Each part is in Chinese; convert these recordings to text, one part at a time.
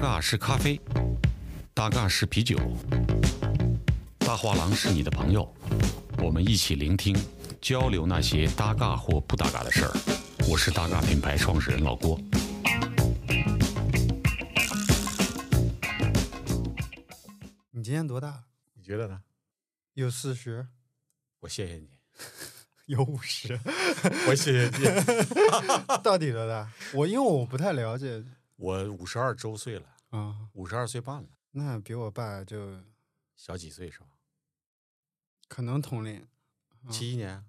嘎是咖啡，大嘎是啤酒，大画廊是你的朋友，我们一起聆听、交流那些搭嘎或不搭嘎的事儿。我是大嘎品牌创始人老郭。你今年多大？你觉得呢？有四十，我谢谢你，有五十，我谢谢你。到底多大？我因为我不太了解我五十二周岁了，啊、五十二岁半了，那比我爸就小几岁是吧？可能同龄。嗯七一年，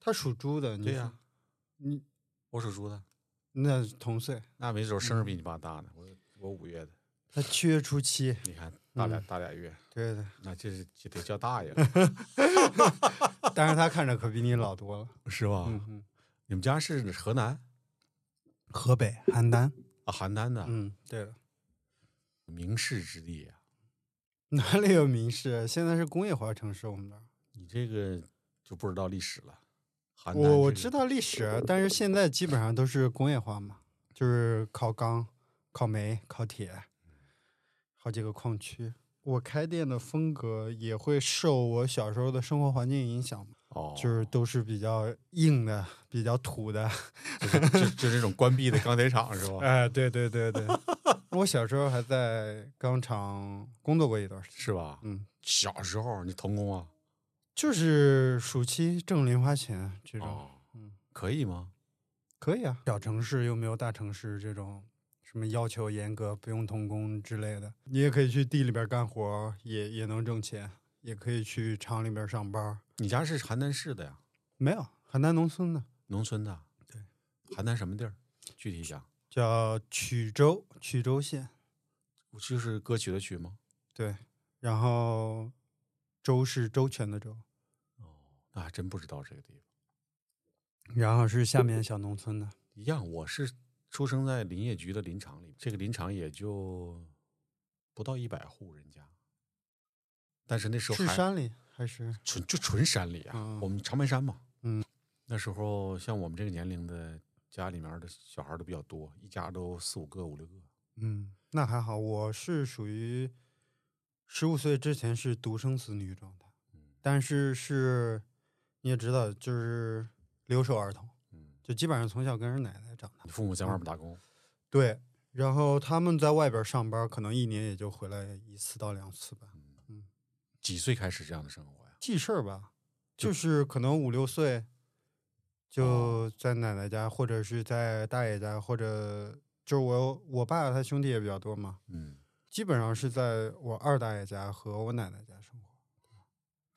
他属猪的，你对呀、你我属猪的，那同岁，那没准生日比你爸大呢。我我五月的，他七月初七，你看大俩、嗯大俩月，对的，那这是就得叫大爷了，但是他看着可比你老多了。是吧？嗯嗯，你们家是河南河北邯郸，啊，邯郸的，嗯，对的，名士之地啊。哪里有名士？现在是工业化城市，我们这儿。你这个就不知道历史了。邯郸我我知道历史，但是现在基本上都是工业化嘛，就是靠钢、靠煤、靠铁，好几个矿区。我开店的风格也会受我小时候的生活环境影响嘛，哦，就是都是比较硬的、比较土的。就是就就这种关闭的钢铁厂是吧？哎，对对对对，我小时候还在钢厂工作过一段时间。是吧？嗯，小时候你童工啊？就是暑期挣零花钱这种，哦，嗯，可以吗？可以啊。小城市又没有大城市这种什么要求严格、不用童工之类的，你也可以去地里边干活，也也能挣钱，也可以去厂里边上班。你家是邯郸市的呀？没有，邯郸农村的，农村的？对，邯郸什么地儿？具体讲，叫曲周，曲周县。就是歌曲的曲吗？对，然后周是周全的周，哦那还真不知道这个地方。然后是下面小农村的。一样，我是出生在林业局的林场里，这个林场也就不到一百户人家，但是那时候是山里还是？纯就纯山里啊，嗯我们长白山嘛。嗯，那时候像我们这个年龄的家里面的小孩都比较多，一家都四五个、五六个。嗯，那还好，我是属于十五岁之前是独生子女状态，嗯但是是你也知道，就是留守儿童，嗯，就基本上从小跟着奶奶长大。你父母在外面打工，对，然后他们在外边上班，可能一年也就回来一次到两次吧。几岁开始这样的生活呀？记事儿吧，就就是可能五六岁哦就在奶奶家，或者是在大爷家，或者就是我我爸他兄弟也比较多嘛，嗯，基本上是在我二大爷家和我奶奶家生活，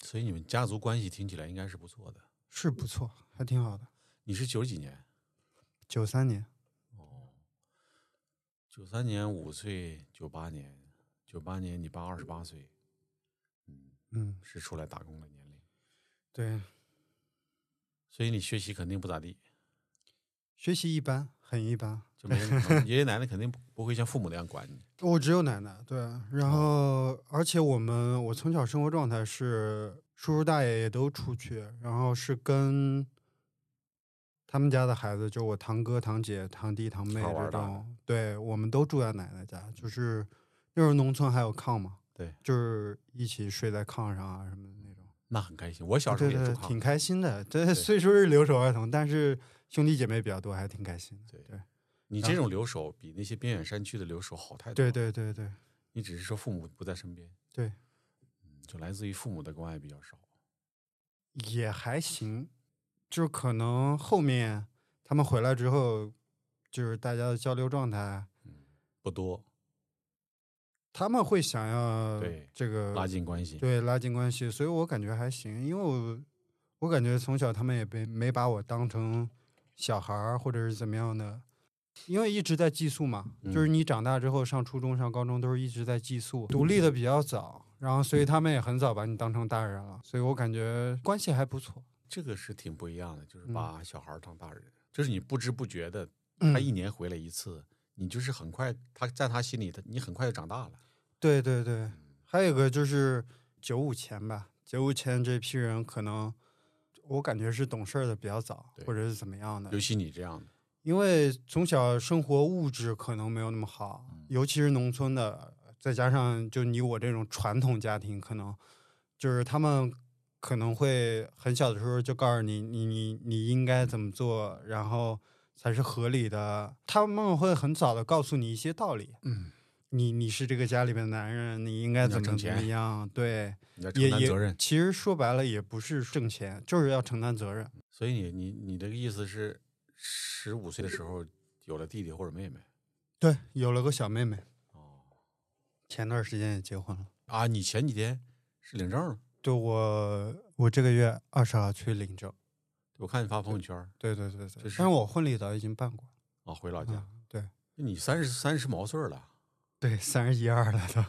所以你们家族关系听起来应该是不错的。是不错，还挺好的。你是九几年？九三年，哦，九三年五岁，九八年，九八年你爸二十八岁，嗯，嗯，是出来打工的年龄，对，所以你学习肯定不咋地，学习一般，很一般。就没人 爷爷奶奶肯定不不会像父母那样管你。我只有奶奶，对，然后而且我们我从小生活状态是叔叔大爷也都出去，然后是跟他们家的孩子，就我堂哥、堂姐、堂弟、堂妹这种，对，我们都住在奶奶家，就是那时候农村还有炕嘛，对，就是一起睡在炕上啊什么的那种。那很开心。我小时候也住炕挺开心的。对，虽说是留守儿童，但是兄弟姐妹比较多，还挺开心的。对对你这种留守比那些边远山区的留守好太多。对，对对对你只是说父母不在身边，对，嗯就来自于父母的关爱比较少。也还行，就是可能后面他们回来之后，就是大家的交流状态，嗯不多，他们会想要对这个拉近关系。对拉近关系，所以我感觉还行，因为我我感觉从小他们也没没把我当成小孩儿或者是怎么样的，因为一直在寄宿嘛，就是嗯你长大之后上初中、上高中都是一直在寄宿，独立。的比较早，然后所以他们也很早把你当成大人了，所以我感觉关系还不错。这个是挺不一样的，就是嗯。把小孩儿当大人，就是你不知不觉的，嗯。他一年回来一次，你就是很快，他在他心里，他你很快就长大了。对对对，还有一个就是九五前吧，九五前这批人可能我感觉是懂事儿的比较早，或者是怎么样的尤，其你这样的，因为从小生活物质可能没有那么好，尤其是农村的，再加上就你我这种传统家庭，可能就是他们可能会很小的时候就告诉你，你你你应该怎么做，然后才是合理的。他们会很早的告诉你一些道理。嗯，你你是这个家里边的男人，你应该怎么怎么钱样？对，你要承也担责任也，其实说白了也不是挣钱，就是要承担责任。所以你你你这个意思是，十五岁的时候有了弟弟或者妹妹？对，有了个小妹妹，哦前段时间也结婚了。啊，你前几天是领证了？对我，我这个月二十号去领证。我看你发朋友圈儿对对对对，但是我婚礼早已经办过了。啊，回老家。嗯，对你三十三十毛岁了，对，三十一二了都，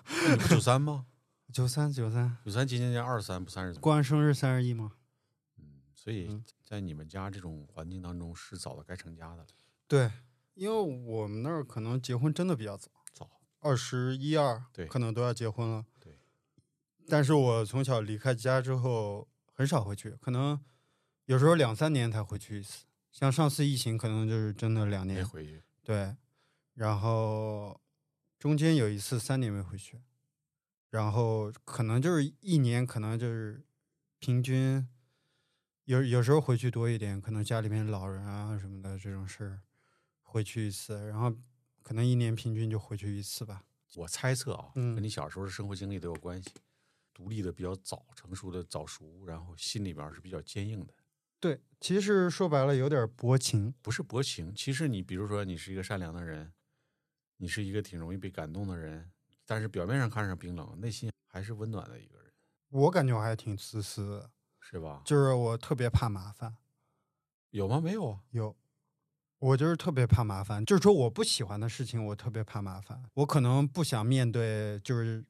九三吗？九三九三，九三今年年二十三，不三十？过完生日三十一吗？嗯，所以嗯在你们家这种环境当中，是早的该成家的了。对，因为我们那儿可能结婚真的比较早，早，二十一二，对可能都要结婚了。对，但是我从小离开家之后很少回去，可能有时候两三年才回去一次。像上次疫情，可能就是真的两年。没回去。对，然后中间有一次三年没回去，然后可能就是一年，可能就是平均有有时候回去多一点，可能家里面老人啊什么的这种事儿回去一次，然后可能一年平均就回去一次吧。我猜测啊，嗯跟你小时候的生活经历都有关系。独立的比较早，成熟的早熟，然后心里边是比较坚硬的，对，其实说白了有点薄情。不是薄情。其实你比如说，你是一个善良的人，你是一个挺容易被感动的人，但是表面上看上冰冷，内心还是温暖的一个人，我感觉我还挺自私的，是吧？就是我特别怕麻烦。有吗？没有啊。有，我就是特别怕麻烦，就是说我不喜欢的事情，我特别怕麻烦。我可能不想面对，就是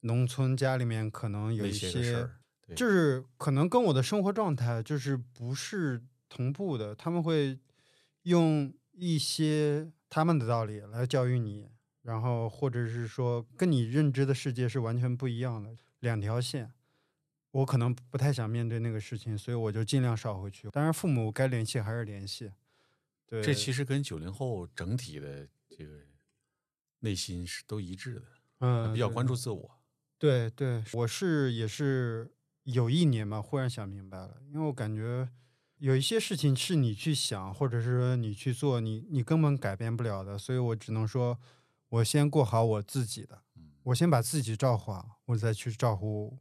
农村家里面可能有一些，就是可能跟我的生活状态就是不是同步的，他们会用一些他们的道理来教育你，然后或者是说跟你认知的世界是完全不一样的两条线。我可能不太想面对那个事情，所以我就尽量少回去。当然，父母该联系还是联系。对，这其实跟九零后整体的这个内心是都一致的，嗯比较关注自我。对对，我是也是有一年嘛，忽然想明白了，因为我感觉有一些事情是你去想，或者是说你去做，你你根本改变不了的，所以我只能说，我先过好我自己的，嗯我先把自己照顾好，我再去照顾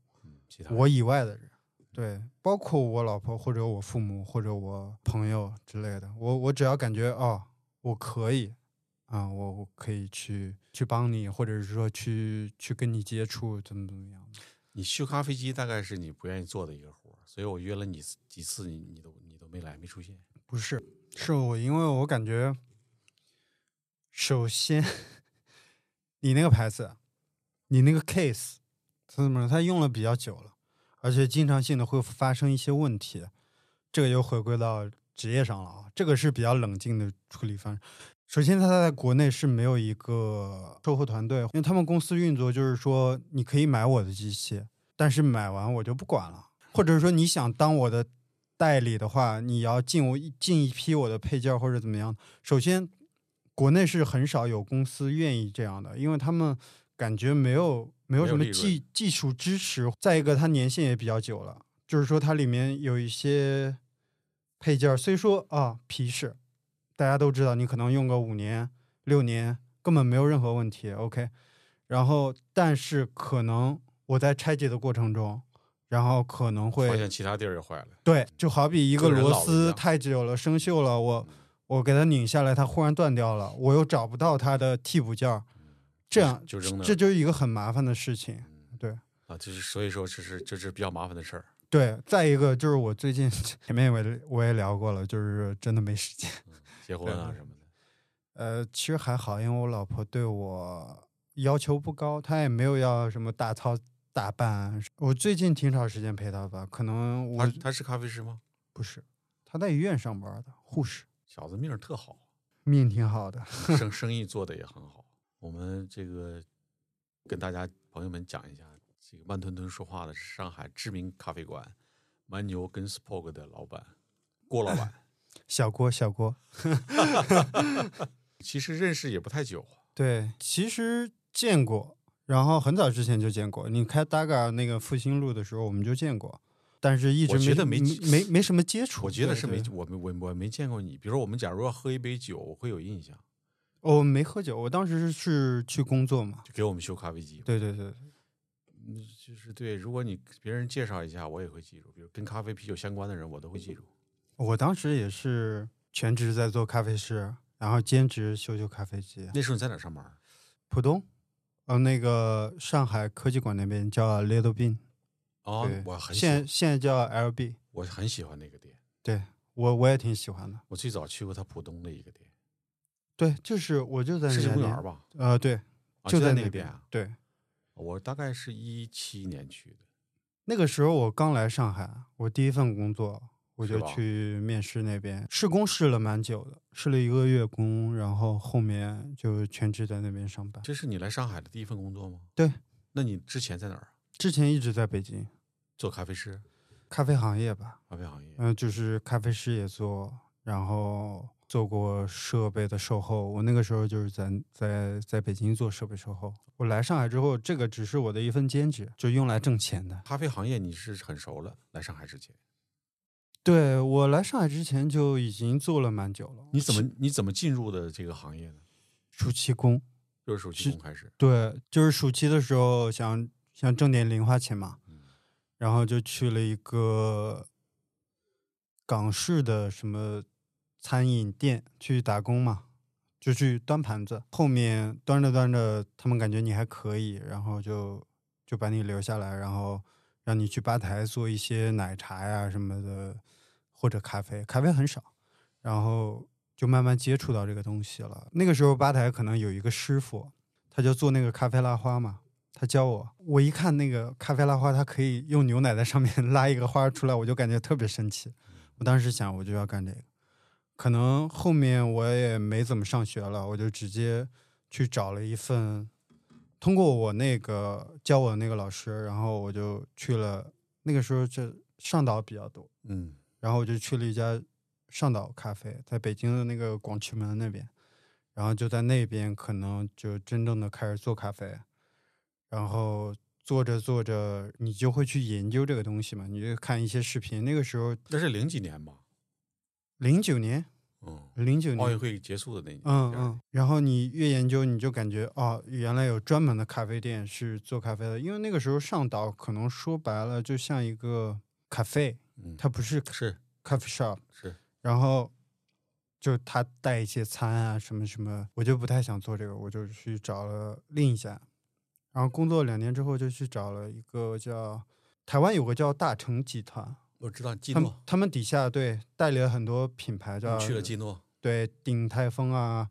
我以外的人。对，包括我老婆或者我父母或者我朋友之类的，我我只要感觉哦，我可以，啊、我我可以去去帮你，或者是说去去跟你接触，怎么怎么样。你修咖啡机大概是你不愿意做的一个活儿，所以我约了你几次，你你都你都没来，没出现。不是，是我，因为我感觉，首先，你那个牌子，你那个 case，它怎么说？它用了比较久了，而且经常性的会发生一些问题，这个又回归到职业上了啊。这个是比较冷静的处理方式。首先，它在国内是没有一个售后团队，因为他们公司运作就是说，你可以买我的机器，但是买完我就不管了，或者说你想当我的代理的话，你要进我进一批我的配件儿或者怎么样。首先，国内是很少有公司愿意这样的，因为他们感觉没有没有什么技技术支持。再一个，它年限也比较久了，就是说它里面有一些配件儿，虽说啊皮实，大家都知道，你可能用个五年六年根本没有任何问题，OK。然后，但是可能我在拆解的过程中，然后可能会发现其他地儿也坏了，对，就好比一个螺丝太久了生锈了，我我给它拧下来，它忽然断掉了，我又找不到它的替补件儿，这样就扔了这就是一个很麻烦的事情。嗯对啊，就是所以说这是这是比较麻烦的事儿。对，再一个就是我最近 前面我也我也聊过了，就是真的没时间。结婚啊什么的，呃，其实还好，因为我老婆对我要求不高，她也没有要什么大操大办。我最近挺少时间陪他吧，可能我他他是咖啡师吗？不是，他在医院上班的护士，小子命儿特好，命挺好的。生 生意做的也很好。我们这个跟大家朋友们讲一下，这个慢吞吞说话的是上海知名咖啡馆蛮牛跟 Spoke 的老板郭老板。小郭，小郭，其实认识也不太久，对，其实见过，然后很早之前就见过。你开 Daga 那个复兴路的时候，我们就见过，但是一直我觉得没没没没什么接触。我觉得是没我没我我没见过你。比如说，我们假如要喝一杯酒，我会有印象，我没喝酒，我当时是去工作嘛。就给我们修咖啡机。对对对，嗯，就是对，如果你别人介绍一下，我也会记住。比如跟咖啡、啤酒相关的人，我都会记住。我当时也是全职在做咖啡师，然后兼职修修咖啡机。那时候你在哪上班？浦东，呃，那个上海科技馆那边叫 Little Bean，哦对，，我很喜现现在叫 LB，我很喜欢那个店。对我我也挺喜欢的。我最早去过他浦东的一个店，对，就是我就在那世纪公园吧？呃，对，啊就在在那个店啊。边对，我大概是一七年去的。那个时候我刚来上海，我第一份工作，我就去面试那边试工试了蛮久的，试了一个月工，然后后面就全职在那边上班。这是你来上海的第一份工作吗？对。那你之前在哪儿？之前一直在北京，做咖啡师，咖啡行业吧，咖啡行业。嗯、就是咖啡师也做，然后做过设备的售后。我那个时候就是在在在北京做设备售后。我来上海之后，这个只是我的一份兼职，就用来挣钱的。咖啡行业你是很熟了，来上海之前，对我来上海之前就已经做了蛮久了。你怎么你怎么进入的这个行业呢？暑期工？就是暑期工开始。对，就是暑期的时候想想挣点零花钱嘛，嗯然后就去了一个港式的什么餐饮店去打工嘛，就去端盘子。后面端着端着，他们感觉你还可以，然后就就把你留下来，然后让你去吧台做一些奶茶呀什么的，或者咖啡，咖啡很少，然后就慢慢接触到这个东西了。那个时候吧台可能有一个师傅，他就做那个咖啡拉花嘛，他教我，我一看那个咖啡拉花，它可以用牛奶在上面 拉一个花出来，我就感觉特别神奇。我当时想，我就要干这个。可能后面我也没怎么上学了，我就直接去找了一份，通过我那个教我的那个老师，然后我就去了。那个时候就上岛比较多，嗯，然后我就去了一家上岛咖啡，在北京的那个广渠门那边，然后就在那边可能就真正的开始做咖啡，然后做着做着，你就会去研究这个东西嘛，你就看一些视频。那个时候那是零几年吧？零九年，嗯，零九年，奥运会结束的那年。嗯嗯，然后你越研究，你就感觉哦，原来有专门的咖啡店是做咖啡的，因为那个时候上岛可能说白了就像一个咖啡，嗯，它不是是。coffee shop。是，然后就他带一些餐啊什么什么，我就不太想做这个，我就去找了另一家，然后工作两年之后就去找了一个叫台湾有个叫大成集团，我知道基他们诺，他们底下对代理了很多品牌，叫你去了基诺，对鼎泰丰啊、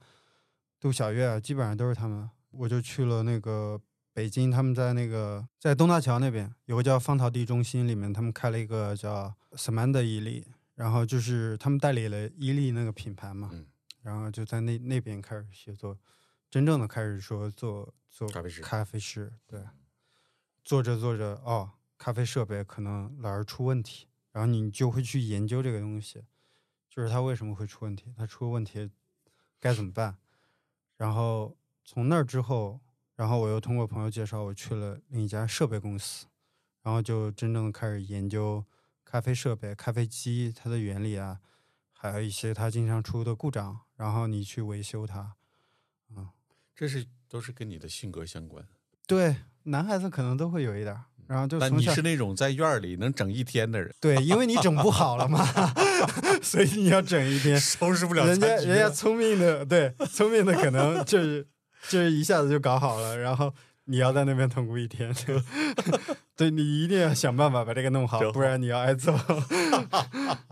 杜小月啊，基本上都是他们。我就去了那个北京，他们在那个在东大桥那边有个叫芳桃地中心，里面他们开了一个叫 Samanda 伊利，然后就是他们代理了伊利那个品牌嘛，嗯。然后就在那那边开始写作，真正的开始说做做咖啡师咖啡师，对，做着做着哦，咖啡设备可能老是出问题，然后你就会去研究这个东西，就是它为什么会出问题，它出问题该怎么办，然后从那儿之后，然后我又通过朋友介绍，我去了另一家设备公司，然后就真正的开始研究咖啡设备、咖啡机它的原理啊，还有一些它经常出的故障，然后你去维修它。这是都是跟你的性格相关。对，男孩子可能都会有一点儿，然后就但你是那种在院儿里能整一天的人，对，因为你整不 好了嘛，所以你要整一天。收拾不了人家人家聪明的，对，聪明的可能就是就是一下子就搞好了，然后你要在那边痛苦一天，对你一定要想办法把这个弄好，不然你要挨揍。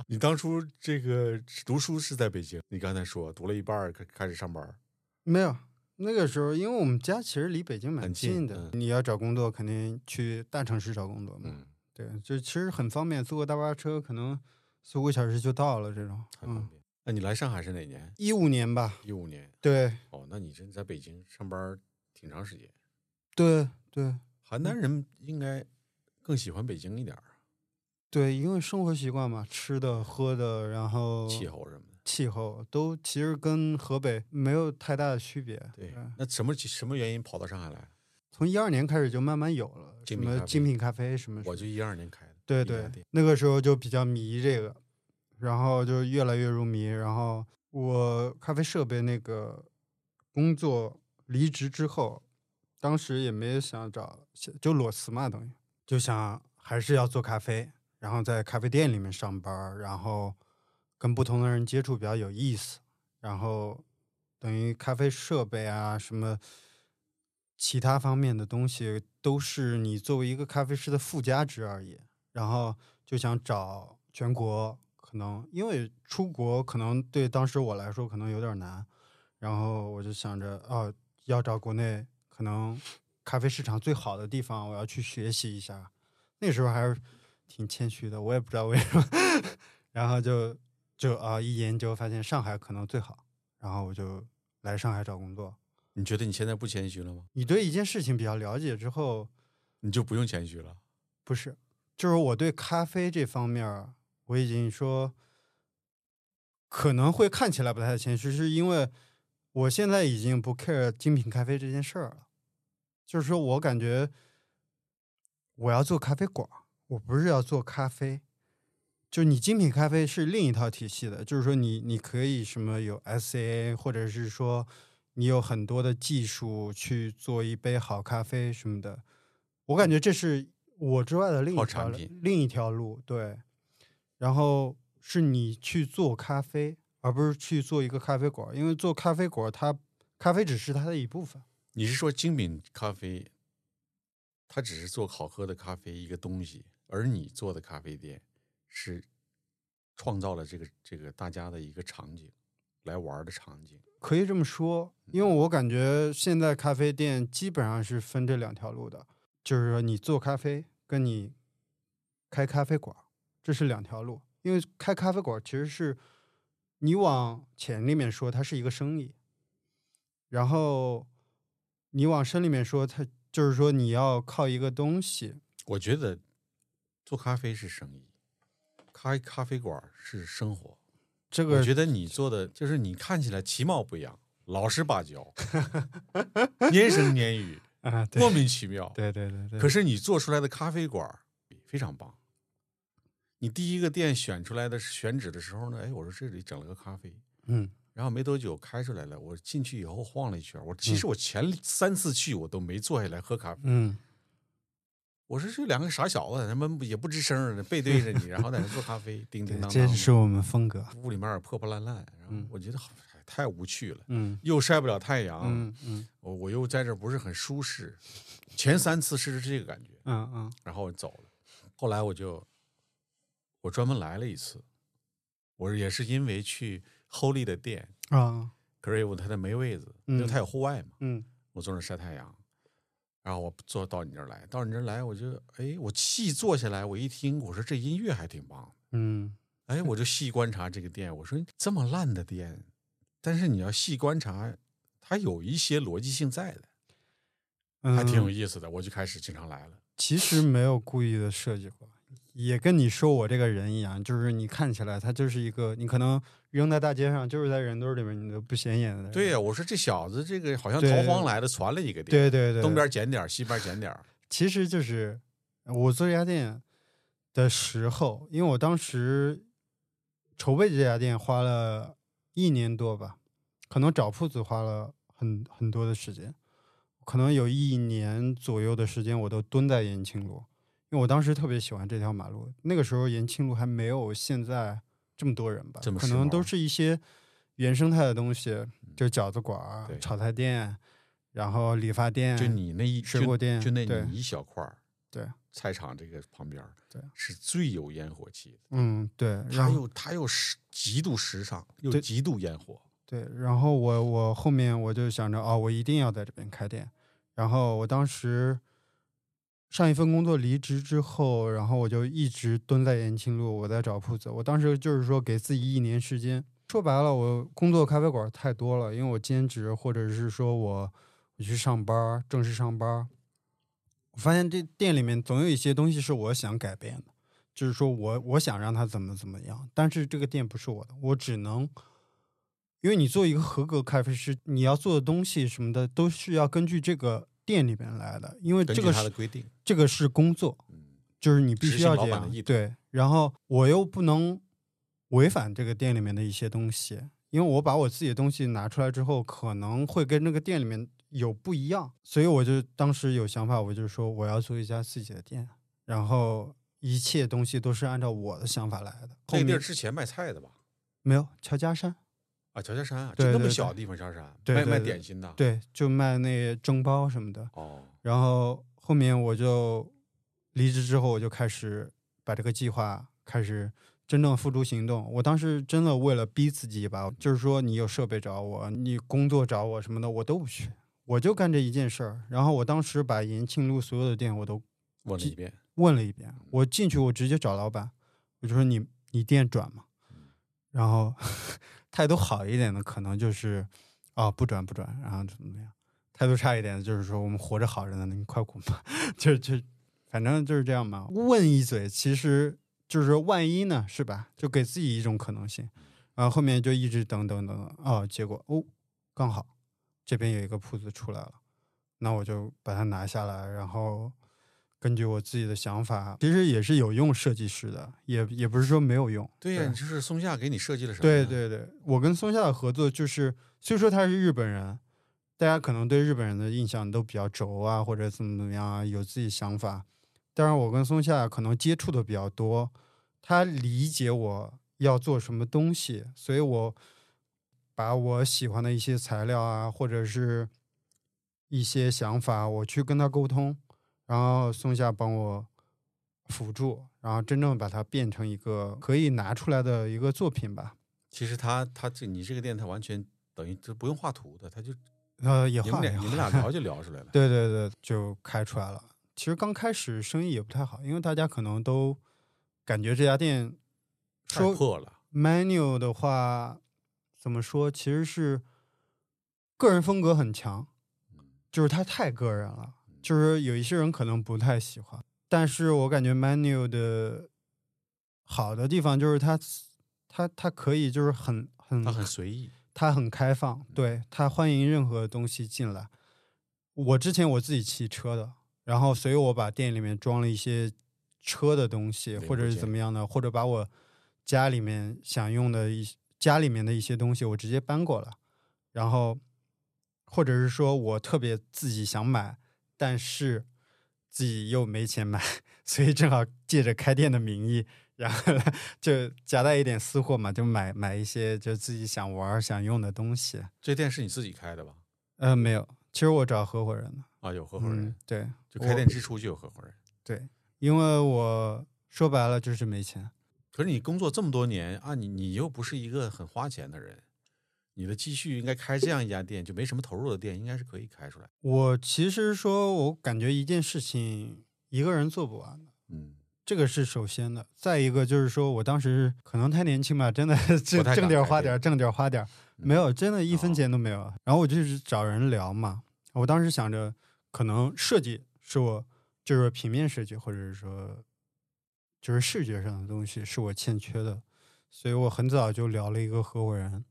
你当初这个读书是在北京，你刚才说读了一半儿开开始上班儿，没有，那个时候因为我们家其实离北京蛮很近近的，嗯你要找工作肯定去大城市找工作嘛，嗯，对，就其实很方便，坐个大巴车可能四五个小时就到了这种。嗯，很方便。那你来上海是哪年？一五年吧，一五年。对哦，那你真在北京上班挺长时间。对对，邯郸人应该更喜欢北京一点儿。对，因为生活习惯嘛，吃的、喝的，然后气候什么的。气候都其实跟河北没有太大的区别。对，那什么什么原因跑到上海来？从一二年开始就慢慢有了，什么精品咖啡什么。我就一二年开的。对对，那个时候就比较迷这个，然后就越来越入迷。然后我咖啡设备那个工作离职之后，当时也没想找，就裸辞嘛，等于就想还是要做咖啡，然后在咖啡店里面上班，然后。跟不同的人接触比较有意思，然后等于咖啡设备啊，什么其他方面的东西，都是你作为一个咖啡师的附加值而已。然后就想找全国，可能因为出国可能对当时我来说可能有点难，然后我就想着哦，要找国内可能咖啡市场最好的地方，我要去学习一下。那时候还是挺谦虚的，我也不知道为什么，然后就。就啊，一研究发现上海可能最好，然后我就来上海找工作。你觉得你现在不谦虚了吗？你对一件事情比较了解之后，你就不用谦虚了。不是，就是我对咖啡这方面，我已经说可能会看起来不太谦虚，是因为我现在已经不 care 精品咖啡这件事儿了。就是说我感觉我要做咖啡馆，我不是要做咖啡。就你精品咖啡是另一套体系的，就是说你你可以什么有 SCA，或者是说你有很多的技术去做一杯好咖啡什么的。我感觉这是我之外的另一条另一条路，对。然后是你去做咖啡，而不是去做一个咖啡馆，因为做咖啡馆它咖啡只是它的一部分。你是说精品咖啡，它只是做好喝的咖啡一个东西，而你做的咖啡店。是创造了这个这个大家的一个场景，来玩的场景，可以这么说。因为我感觉现在咖啡店基本上是分这两条路的，就是说你做咖啡跟你开咖啡馆，这是两条路。因为开咖啡馆其实是你往钱里面说，它是一个生意；然后你往深里面说，它就是说你要靠一个东西。我觉得做咖啡是生意。开咖啡馆是生活，这个我觉得你做的就是你看起来其貌不扬，老实巴交，蔫声蔫语啊，莫名其妙。对对对对。可是你做出来的咖啡馆非常棒。你第一个店选出来的选址的时候呢，哎，我说这里整了个咖啡，嗯，然后没多久开出来了。我进去以后晃了一圈，我其实我前三次去我都没坐下来喝咖啡，嗯。我说这两个傻小子，他们也不吱声背对着你，然后在那做咖啡，叮叮当当。这是我们风格。屋里面破破烂烂，然后我觉得好太无趣了。嗯。又晒不了太阳。嗯嗯。我我又在这不是很舒适。前三次是这个感觉。嗯嗯。然后我走了。后来我就，我专门来了一次。我也是因为去 Holy 的店啊，可是他那没位子，因为他有户外嘛。嗯。我坐那晒太阳。然后我坐到你这儿来，到你这儿来，我就哎，我细坐下来，我一听，我说这音乐还挺棒，嗯，哎，我就细观察这个店，我说这么烂的店，但是你要细观察，它有一些逻辑性在的，还挺有意思的，我就开始经常来了。其实没有故意的设计过。也跟你说我这个人一样，就是你看起来他就是一个，你可能扔在大街上，就是在人堆里面，你都不显眼的。对呀，我说这小子这个好像逃荒来的，传了一个店，对对对，东边捡点西边捡点其实就是我做这家店的时候，因为我当时筹备这家店花了一年多吧，可能找铺子花了很很多的时间，可能有一年左右的时间我都蹲在延庆路。因为我当时特别喜欢这条马路，那个时候延庆路还没有现在这么多人吧，可能都是一些原生态的东西，就饺子馆、炒菜店，然后理发店，就你那一水果店，就那你一小块儿，对，菜场这个旁边，对，是最有烟火气的，嗯，对，它又它又时极度时尚，又极度烟火，对，然后我我后面我就想着，哦，我一定要在这边开店，然后我当时。上一份工作离职之后，然后我就一直蹲在延庆路，我在找铺子。我当时就是说给自己一年时间，说白了，我工作咖啡馆太多了，因为我兼职或者是说我我去上班，正式上班。我发现这店里面总有一些东西是我想改变的，就是说我我想让它怎么怎么样，但是这个店不是我的，我只能，因为你做一个合格咖啡师，你要做的东西什么的都是要根据这个店里面来的，因为这个是他的规定，这个是工作，嗯，就是你必须要这样对，然后我又不能违反这个店里面的一些东西，因为我把我自己的东西拿出来之后，可能会跟那个店里面有不一样，所以我就当时有想法，我就说我要做一家自己的店，然后一切东西都是按照我的想法来的。这个地儿之前卖菜的吧？没有乔家山，啊，乔家山啊，就那么小的地方，乔家山卖卖点心的，，对，就卖那蒸包什么的。哦，然后后面我就离职之后，我就开始把这个计划开始真正付诸行动。我当时真的为了逼自己吧，就是说你有设备找我，你工作找我什么的，我都不去，我就干这一件事儿。然后我当时把延庆路所有的店我都问了一遍，问了一遍，我进去我直接找老板，我就说你你店转吗？然后态度好一点的可能就是哦不转不转，然后怎么怎么样；态度差一点的就是说我们活着好着呢，你快滚吧，就就反正就是这样嘛。问一嘴，其实就是说万一呢，是吧？就给自己一种可能性。然后后面就一直等等等等，哦，结果哦，刚好这边有一个铺子出来了，那我就把它拿下来，然后根据我自己的想法，其实也是有用设计师的，也也不是说没有用。对呀，你就是松下给你设计了什么？对，对对，我跟松下的合作就是，虽说他是日本人，大家可能对日本人的印象都比较轴啊，或者怎么怎么样啊，有自己想法。但是我跟松下可能接触的比较多，他理解我要做什么东西，所以我把我喜欢的一些材料啊，或者是一些想法，我去跟他沟通，然后松下帮我辅助，然后真正把它变成一个可以拿出来的一个作品吧。其实他他这你这个店他完全等于就不用画图的，他就呃，也你们画你们俩聊 就聊出来了。对对对，就开出来了。其实刚开始生意也不太好，因为大家可能都感觉这家店太说破了，menu 的话，怎么说？其实是个人风格很强，就是他太个人了，就是有一些人可能不太喜欢。但是我感觉 menu 的好的地方就是它，它它可以就是很很他很随意。它很开放，对它欢迎任何东西进来。我之前我自己骑车的，然后所以我把店里面装了一些车的东西，或者是怎么样的，或者把我家里面想用的一家里面的一些东西，我直接搬过来，然后或者是说我特别自己想买，但是自己又没钱买，所以正好借着开店的名义，然后 就夹带一点私货嘛，就买买一些就自己想玩想用的东西。这店是你自己开的吧？呃，没有，其实我找合伙人了，啊，有合伙人嗯，，对，就开店之初就有合伙人。对，因为我说白了就是没钱。可是你工作这么多年啊，你你又不是一个很花钱的人，你的积蓄应该开这样一家店，就没什么投入的店，应该是可以开出来。我其实说，我感觉一件事情一个人做不完的，嗯，这个是首先的。再一个就是说我当时可能太年轻吧，真的挣挣点花点，挣点花点儿，没有，真的一分哦钱都没有。然后我就是找人聊嘛，我当时想着，可能设计是我就是平面设计，或者是说就是视觉上的东西是我欠缺的，所以我很早就聊了一个合伙人，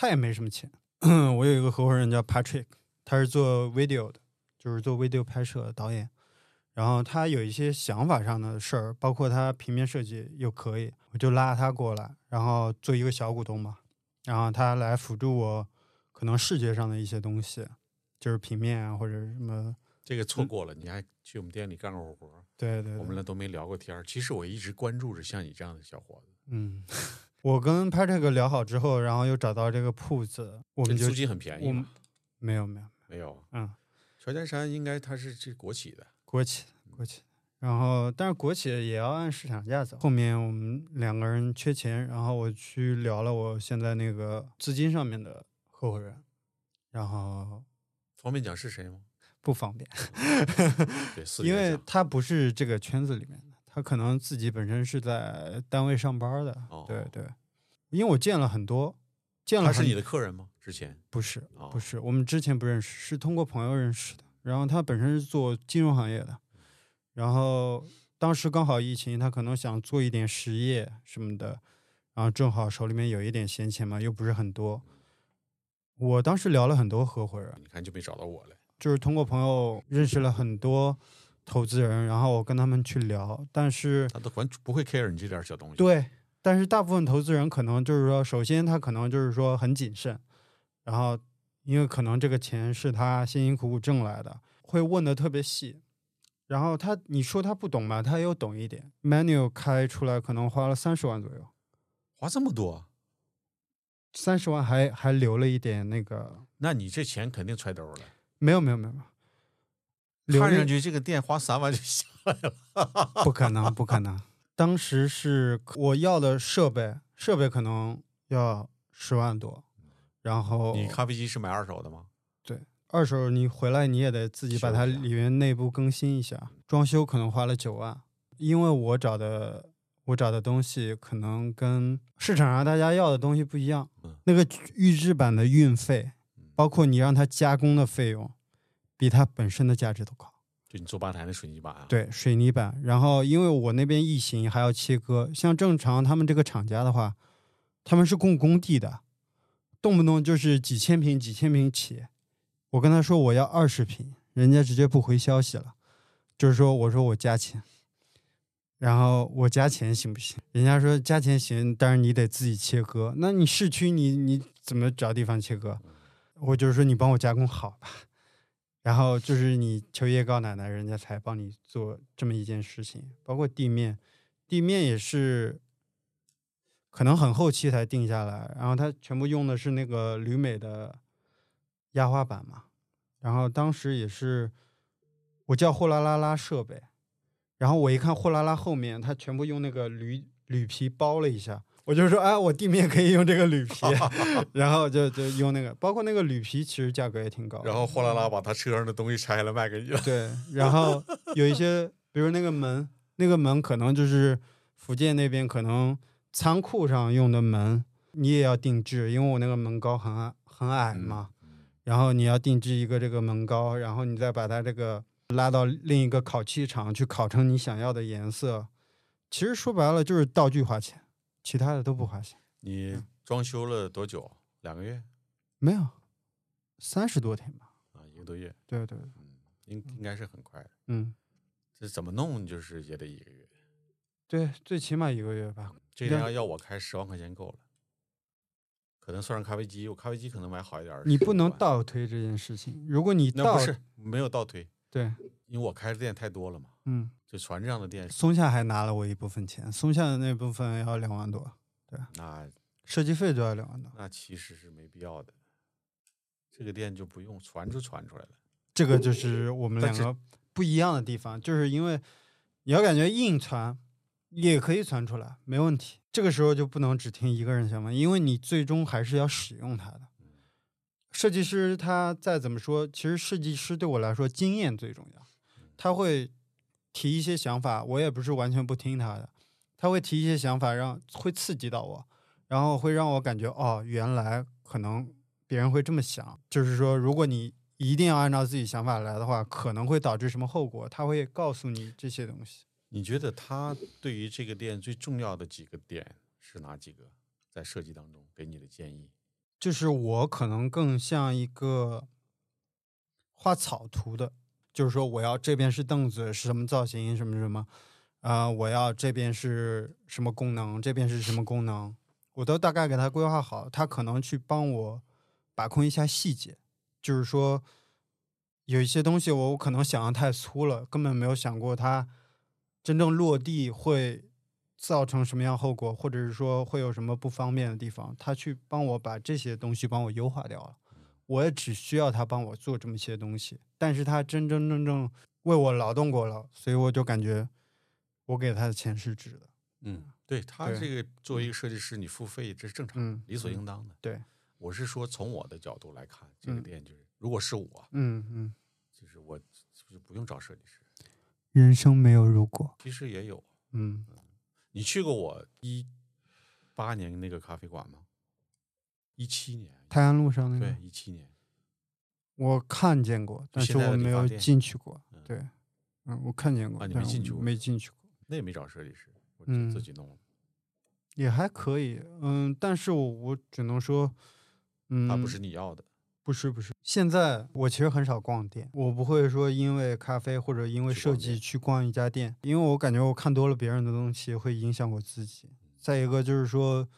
他也没什么钱。我有一个合伙人叫 Patrick，他是做 video 的，就是做 video 拍摄的导演。然后他有一些想法上的事儿，包括他平面设计又可以，我就拉他过来，然后做一个小股东嘛，然后他来辅助我可能视觉上的一些东西，就是平面啊或者什么，这个错过了，你还去我们店里干过活儿，对对对，我们俩都没聊过天儿。其实我一直关注着像你这样的小伙子，嗯，我跟 Patrick 聊好之后，然后又找到这个铺子，我们租金很便宜吗，没有没有，没有。嗯，乔家山应该它是这国企的，国企国企，然后但是国企也要按市场价走。后面我们两个人缺钱，然后我去聊了我现在那个资金上面的合伙人，然后方便讲是谁吗？不方便，对，因为他不是这个圈子里面的，他可能自己本身是在单位上班的。哦对对，因为我见了很多，见了他是你的客人吗？之前不是哦不是，我们之前不认识，是通过朋友认识的。然后他本身是做金融行业的，然后当时刚好疫情，他可能想做一点实业什么的，然后正好手里面有一点闲钱嘛，又不是很多。我当时聊了很多合伙人，你看就没找到我了。就是通过朋友认识了很多投资人，然后我跟他们去聊，但是他都完不会 care 你这点小东西。对，但是大部分投资人可能就是说，首先他可能就是说很谨慎，然后因为可能这个钱是他辛辛苦苦挣来的，会问的特别细。然后他你说他不懂吧，他又懂一点。menu 开出来可能花了三十万左右，花这么多，三十万还还留了一点那个，那你这钱肯定揣兜了。没有没有没有看上去这个店花三万就下来了。不可能，不可能。当时是我要的设备，设备可能要十万多，然后你咖啡机是买二手的吗？对二手你回来你也得自己把它里面内部更新一下，装修可能花了九万，因为我找的我找的东西可能跟市场上大家要的东西不一样嗯，那个预制版的运费，包括你让它加工的费用，比它本身的价值都高。就你做吧台的水泥板啊？，对，水泥板。然后因为我那边异形还要切割，像正常他们这个厂家的话，他们是供工地的，动不动就是几千平、几千平起。我跟他说我要二十平，人家直接不回消息了，就是说我说我加钱，然后我加钱行不行？人家说加钱行，但是你得自己切割。那你市区你你怎么找地方切割？我就是说你帮我加工好吧。然后就是你求爷爷告奶奶，人家才帮你做这么一件事情。包括地面，地面也是可能很后期才定下来，然后它全部用的是那个铝镁的压花板嘛。然后当时也是我叫货拉拉拉设备，然后我一看货拉拉后面，它全部用那个铝铝皮包了一下。我就说，哎，我地面可以用这个铝皮，然后就就用那个，包括那个铝皮，其实价格也挺高。然后货拉拉把他车上的东西拆了卖给你了。对，然后有一些，比如那个门，那个门可能就是福建那边可能仓库上用的门，你也要定制，因为我那个门高很矮很矮嘛，然后你要定制一个这个门高，然后你再把它这个拉到另一个烤漆厂去烤成你想要的颜色。其实说白了就是道具花钱，其他的都不花钱。你装修了多久？两个月没有，三十多天吧。啊，一个多月，对对，应应该是很快的。嗯，这怎么弄就是也得一个月。对，最起码一个月吧。这个要要我开十万块钱够了，可能算上咖啡机，我咖啡机可能买好一点儿。你不能，倒推这件事情。如果你倒那不是没有倒推，对，因为我开的店太多了嘛。嗯，就传这样的店，松下还拿了我一部分钱，松下的那部分要两万多，对那设计费都要两万多。那其实是没必要的。这个店就不用传就传出来了。这个就是我们两个不一样的地方，就是因为你要感觉硬传也可以传出来，没问题。这个时候就不能只听一个人想法，因为你最终还是要使用它的。设计师他再怎么说，其实设计师对我来说经验最重要，他会提一些想法，我也不是完全不听他的，他会提一些想法让会刺激到我，然后会让我感觉哦，原来可能别人会这么想，就是说如果你一定要按照自己想法来的话，可能会导致什么后果，他会告诉你这些东西。你觉得他对于这个店最重要的几个点是哪几个？在设计当中给你的建议？就是我可能更像一个画草图的，就是说我要这边是凳子，是什么造型，什么什么，啊、我要这边是什么功能，这边是什么功能，我都大概给他规划好，他可能去帮我把控一下细节，就是说有一些东西我我可能想的太粗了，根本没有想过它真正落地会造成什么样后果，或者是说会有什么不方便的地方，他去帮我把这些东西帮我优化掉了。我也只需要他帮我做这么些东西，但是他真真正正为我劳动过了，所以我就感觉我给他的钱是值的。嗯，对他这个作为一个设计师，你付费这是正常，嗯，理所应当的。对，我是说从我的角度来看，这个嗯店就是，如果是我，嗯嗯，就是我就是不用找设计师，人生没有如果。其实也有。嗯，你去过我一八年那个咖啡馆吗？一七年，泰安路上那对个，，一七年。我看见过，但是我没有进去过嗯。对，嗯，我看见过，没进去过没进去过。那也没找设计师，我嗯就自己弄了。也还可以，嗯，但是我我只能说，嗯，它不是你要的，不是不是，现在我其实很少逛店，我不会说因为咖啡或者因为设计去逛一家店，因为我感觉我看多了别人的东西会影响我自己。再一个就是说，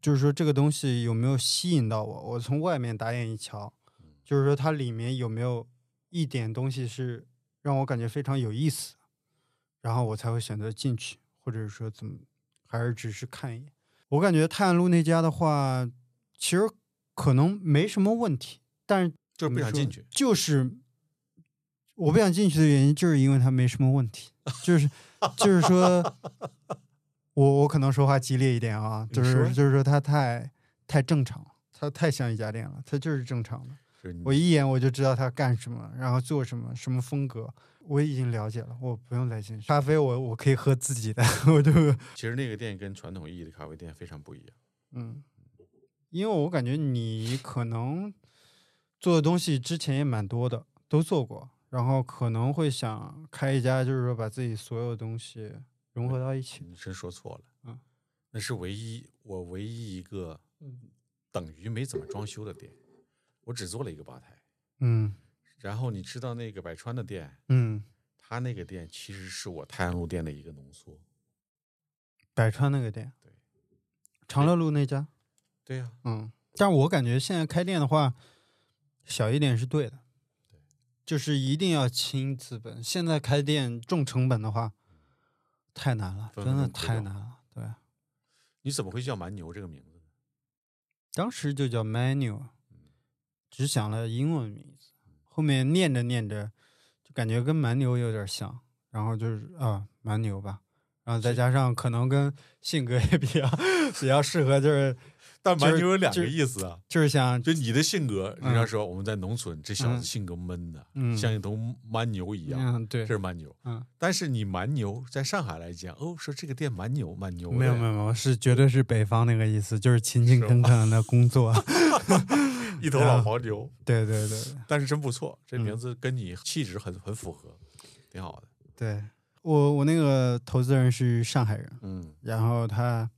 就是说这个东西有没有吸引到我，我从外面打眼一瞧，就是说它里面有没有一点东西是让我感觉非常有意思，然后我才会选择进去，或者是说怎么，还是只是看一眼。我感觉泰安路那家的话，其实可能没什么问题，但是就是不想进去。就是我不想进去的原因，就是因为它没什么问题，就是就是说，我我可能说话激烈一点啊，就是就是说他太太正常了，它太像一家店了，他就是正常的。我一眼我就知道他干什么，然后做什么，什么风格，我已经了解了，我不用再进去。咖啡我我可以喝自己的，我就其实那个店跟传统意义的咖啡店非常不一样。嗯，因为我感觉你可能做的东西之前也蛮多的，都做过，然后可能会想开一家，就是说把自己所有的东西融合到一起。你真说错了，嗯，那是唯一我唯一一个嗯等于没怎么装修的店，我只做了一个吧台。嗯然后你知道那个百川的店，嗯，他那个店其实是我泰安路店的一个浓缩。百川那个店，对，长乐路那家，对呀、嗯，但是我感觉现在开店的话，小一点是对的，就是一定要轻资本。现在开店重成本的话，太难了，真的太难了。对，你怎么会叫蛮牛这个名字呢？当时就叫 Manu，只想了英文名字，后面念着念着就感觉跟蛮牛有点像，然后就是啊蛮牛吧，然后再加上可能跟性格也比较 比较适合，就是但蛮牛有两个意思啊，就是想就你的性格，人家嗯说我们在农村，这小嗯。子性格闷的，嗯。像一头蛮牛一样，嗯对。这是蛮牛。嗯。但是你蛮牛，在上海来讲，哦，说这个店蛮牛，蛮牛，没有没有没有是绝对是北方那个意思，就是勤勤恳恳的工作 一头老黄牛，对对对对。但是真不错，这嗯。名字跟你气质很很符合，挺好的。对，我我那个投资人是上海人。嗯，然后他，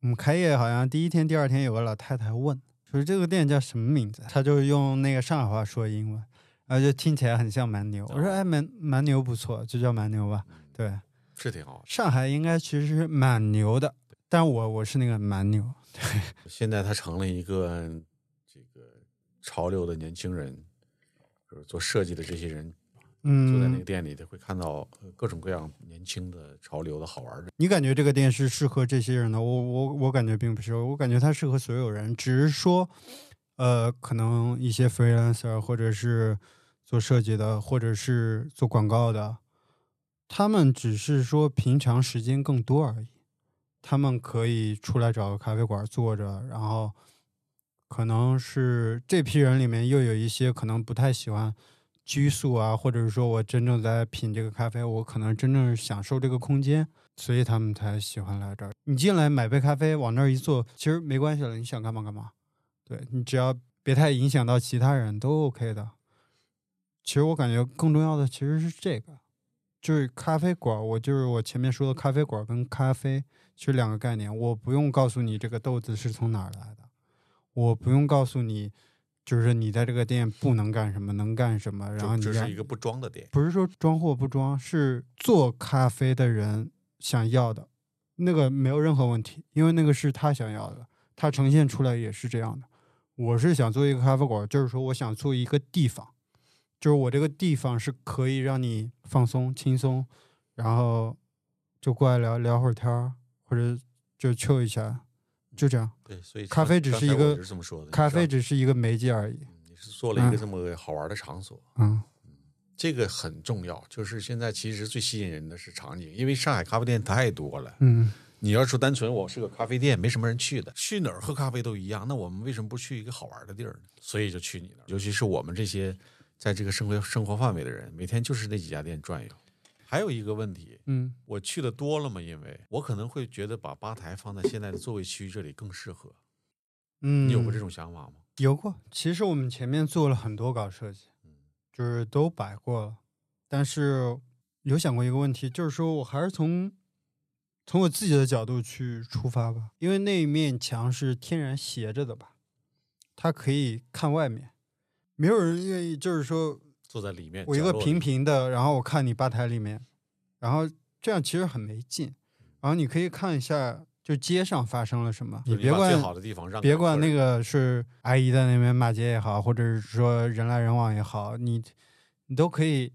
我们开业好像第一天、第二天有个老太太问，说这个店叫什么名字？他就用那个上海话说英文，然后就听起来很像蛮牛。我说哎，蛮蛮牛不错，就叫蛮牛吧。对，是挺好。上海应该其实是蛮牛的，但我我是那个蛮牛。现在他成了一个这个潮流的年轻人，就是做设计的这些人，坐在那个嗯，店里，他会看到呃各种各样年轻的潮流的好玩的。你感觉这个店是适合这些人的？我我我感觉并不是，我感觉它适合所有人，只是说，呃，可能一些 freelancer 或者是做设计的，或者是做广告的，他们只是说平常时间更多而已。他们可以出来找个咖啡馆坐着，然后可能是这批人里面又有一些可能不太喜欢拘束啊，或者是说我真正在品这个咖啡，我可能真正享受这个空间，所以他们才喜欢来这儿。你进来买杯咖啡，往那儿一坐，其实没关系了，你想干嘛干嘛。对你只要别太影响到其他人，都 OK 的。其实我感觉更重要的其实是这个，就是咖啡馆。我就是我前面说的咖啡馆跟咖啡其实两个概念。我不用告诉你这个豆子是从哪儿来的，我不用告诉你，就是你在这个店不能干什么，能干什么。然后你就这是一个不装的店，不是说装或不装，是做咖啡的人想要的，那个没有任何问题，因为那个是他想要的，他呈现出来也是这样的。我是想做一个咖啡馆，就是说我想做一个地方，就是我这个地方是可以让你放松、轻松，然后就过来聊聊会儿天儿，或者就 chill 一下，就这样。对，所以咖啡只是一个就是这么说的，咖啡只是一个媒介而已。你是做了一个嗯这么个好玩的场所，嗯这个很重要。就是现在其实最吸引人的是场景，因为上海咖啡店太多了。嗯你要说单纯我是个咖啡店，没什么人去的，去哪儿喝咖啡都一样，那我们为什么不去一个好玩的地儿呢？所以就去你那儿，尤其是我们这些在这个生活生活范围的人，每天就是那几家店转悠。还有一个问题，嗯我去的多了嘛，因为我可能会觉得把吧台放在现在的座位区这里更适合。嗯，你有过这种想法吗？有过，其实我们前面做了很多稿设计，就是都摆过了，但是有想过一个问题，就是说我还是从从我自己的角度去出发吧，因为那一面墙是天然斜着的吧，它可以看外面，没有人愿意就是说坐在里面，我一个平平的，然后我看你吧台里面，然后这样其实很没劲。然后你可以看一下，就街上发生了什么，你别管好的地方别管那个是阿姨在那边骂街也好，或者是说人来人往也好，你你都可以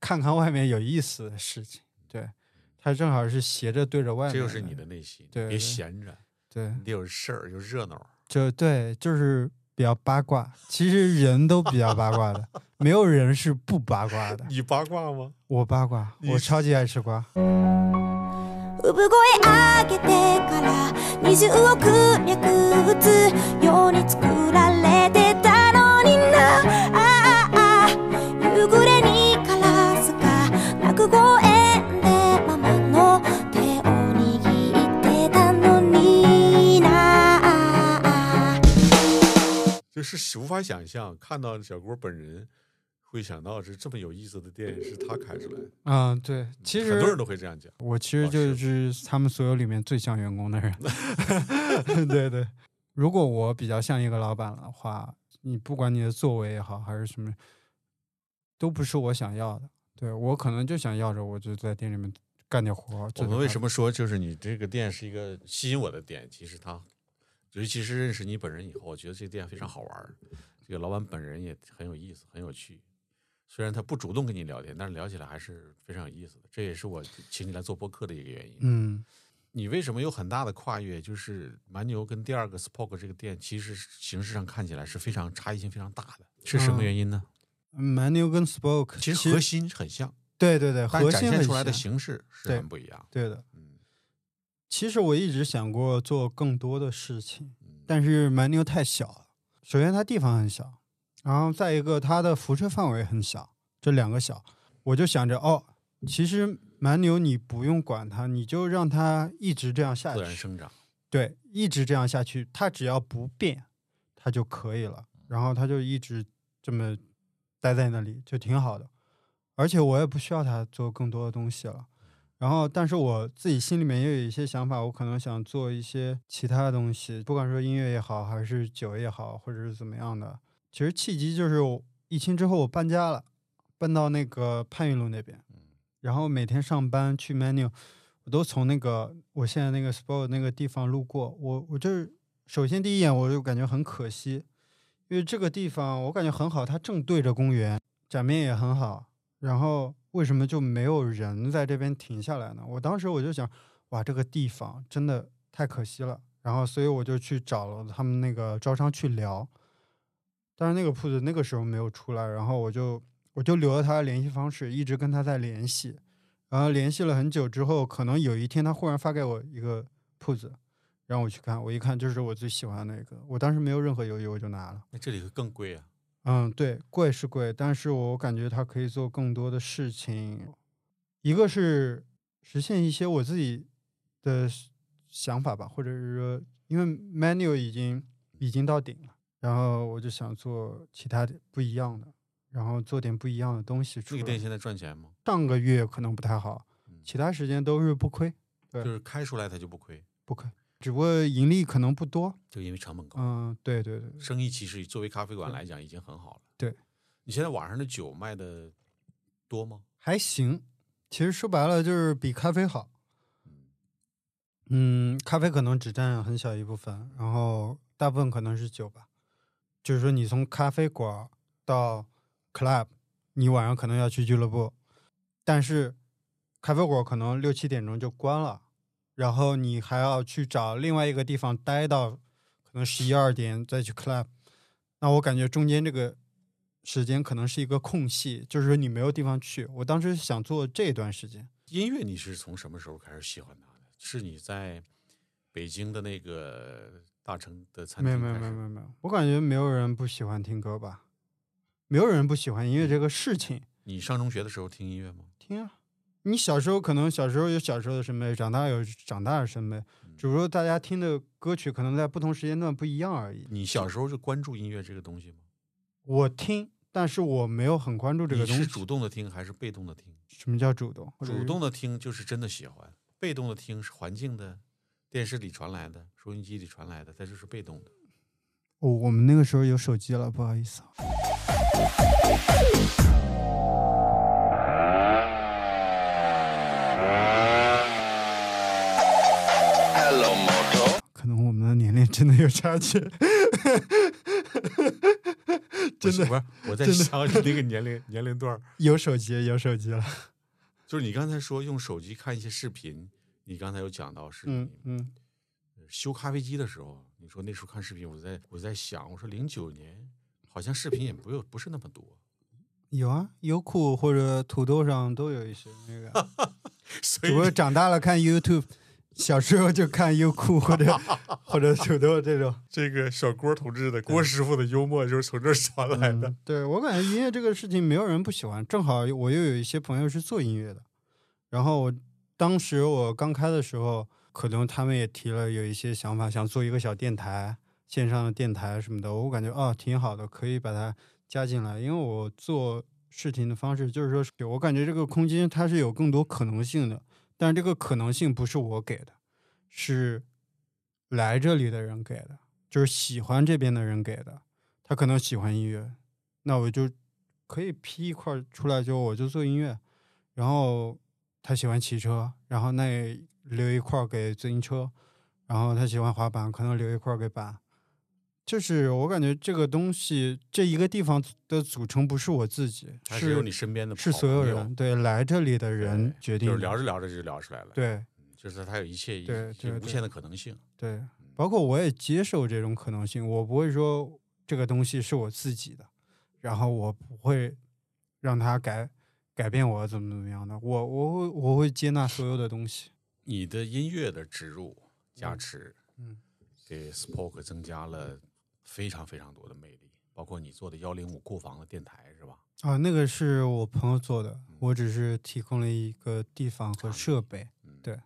看看外面有意思的事情。对，它正好是斜着对着外面，这就是你的。内心，别对别闲着，对，你得有事儿，有热闹。就对，就是比较八卦。其实人都比较八卦的，没有人是不八卦的。你八卦吗？我八卦，我超级爱吃瓜。是无法想象，看到小郭本人，会想到是这么有意思的店是他开出来的。嗯，对，其实很多人都会这样讲。我其实就是他们所有里面最像员工的人。对对，如果我比较像一个老板的话，你不管你的作为也好，还是什么，都不是我想要的。对我可能就想要着，我就在店里面干点活儿。我们为什么？么说就是你这个店是一个吸引我的店？其实它，尤其是认识你本人以后，我觉得这个店非常好玩儿。这个老板本人也很有意思，很有趣。虽然他不主动跟你聊天，但是聊起来还是非常有意思的。这也是我请你来做播客的一个原因。嗯，你为什么有很大的跨越？就是蛮牛跟第二个 Spoke 这个店，其实形式上看起来是非常差异性非常大的，是什么嗯原因呢？蛮牛跟 Spoke 其实核心很像，对对对，但展核心很现出来的形式是很不一样。对的。嗯其实我一直想过做更多的事情，嗯，但是蛮牛太小了。首先它地方很小，然后再一个它的辐射范围很小，这两个小，我就想着哦，其实蛮牛你不用管它，你就让它一直这样下自然去，生长。对，一直这样下去，它只要不变，它就可以了。然后它就一直这么待在那里，就挺好的。而且我也不需要它做更多的东西了。然后，但是我自己心里面也有一些想法，我可能想做一些其他的东西，不管说音乐也好，还是酒也好，或者是怎么样的。其实契机就是我疫情之后我搬家了，搬到那个潘云路那边，然后每天上班去 menu，我都从那个我现在那个 sport 那个地方路过。我我就是首先第一眼我就感觉很可惜，因为这个地方我感觉很好，它正对着公园，展面也很好，然后为什么就没有人在这边停下来呢？我当时我就想，哇，这个地方真的太可惜了。然后，所以我就去找了他们那个招商去聊，但是那个铺子那个时候没有出来，然后我就我就留了他的联系方式，一直跟他在联系。然后联系了很久之后，可能有一天他忽然发给我一个铺子，让我去看。我一看就是我最喜欢的那个，我当时没有任何犹豫，我就拿了。那这里会更贵啊。嗯，对，贵是贵，但是我感觉它可以做更多的事情。一个是实现一些我自己的想法吧，或者是说，因为 menu 已经已经到顶了，然后我就想做其他的不一样的，然后做点不一样的东西出来。这个店现在赚钱吗？上个月可能不太好，嗯其他时间都是不亏，对就是开出来它就不亏，不亏，只不过盈利可能不多。就因为成本高。嗯，对对对，生意其实作为咖啡馆来讲已经很好了。对，你现在网上的酒卖的多吗？还行。其实说白了就是比咖啡好。嗯，咖啡可能只占很小一部分，然后大部分可能是酒吧。就是说，你从咖啡馆到 club，你晚上可能要去俱乐部，但是咖啡馆可能六七点钟就关了，然后你还要去找另外一个地方待到可能十一二点再去 club。那我感觉中间这个时间可能是一个空隙，就是说你没有地方去。我当时想做这段时间，音乐你是从什么时候开始喜欢它的？是你在北京的那个大城的餐没有没有？没有没有没有，我感觉没有人不喜欢听歌吧，没有人不喜欢音乐这个事情。你上中学的时候听音乐吗？听啊，你小时候可能小时候有小时候的审美，长大有长大的审美，只不过大家听的歌曲可能在不同时间段不一样而已。你小时候是关注音乐这个东西吗？我听，但是我没有很关注这个东西。你是主动的听还是被动的听？什么叫主动？主动的听就是真的喜欢，被动的听是环境的，电视里传来的，收音机里传来的，它就是被动的。哦，我们那个时候有手机了，不好意思啊。可能我们的年龄真的有差距。真的不是我在想你那个年龄 年龄段儿，有手机，有手机了。就是你刚才说用手机看一些视频，你刚才有讲到是嗯嗯，修咖啡机的时候，你说那时候看视频，我在我在想，我说零九年好像视频也不有不是那么多，有啊，优酷或者土豆上都有一些那个。所 只不过长大了看 YouTube，小时候就看优酷或者 或者土豆这种。这个小郭同志的郭师傅的幽默就是从这儿传来的。嗯对我感觉音乐这个事情没有人不喜欢，正好我又有一些朋友是做音乐的，然后我当时我刚开的时候，可能他们也提了有一些想法，想做一个小电台，线上的电台什么的，我感觉啊挺好的，可以把它加进来，因为我做事情的方式就是说，我感觉这个空间它是有更多可能性的，但这个可能性不是我给的，是来这里的人给的，就是喜欢这边的人给的。他可能喜欢音乐，那我就可以批一块出来，就我就做音乐。然后他喜欢骑车，然后那留一块给自行车。然后他喜欢滑板，可能留一块给板。就是我感觉这个东西，这一个地方的组成不是我自己，是有你身边的是所有人，对来这里的人决定就是。聊着聊着就聊出来了。，对就是它有一切对对无限的可能性。对，包括我也接受这种可能性，我不会说这个东西是我自己的，然后我不会让它改改变我怎么怎么样的，我我会我会接纳所有的东西。你的音乐的植入加持，嗯，给 Spoke 增加了非常非常多的魅力，包括你做的幺零五库房的电台是吧？啊，那个是我朋友做的，我只是提供了一个地方和设备。嗯，对，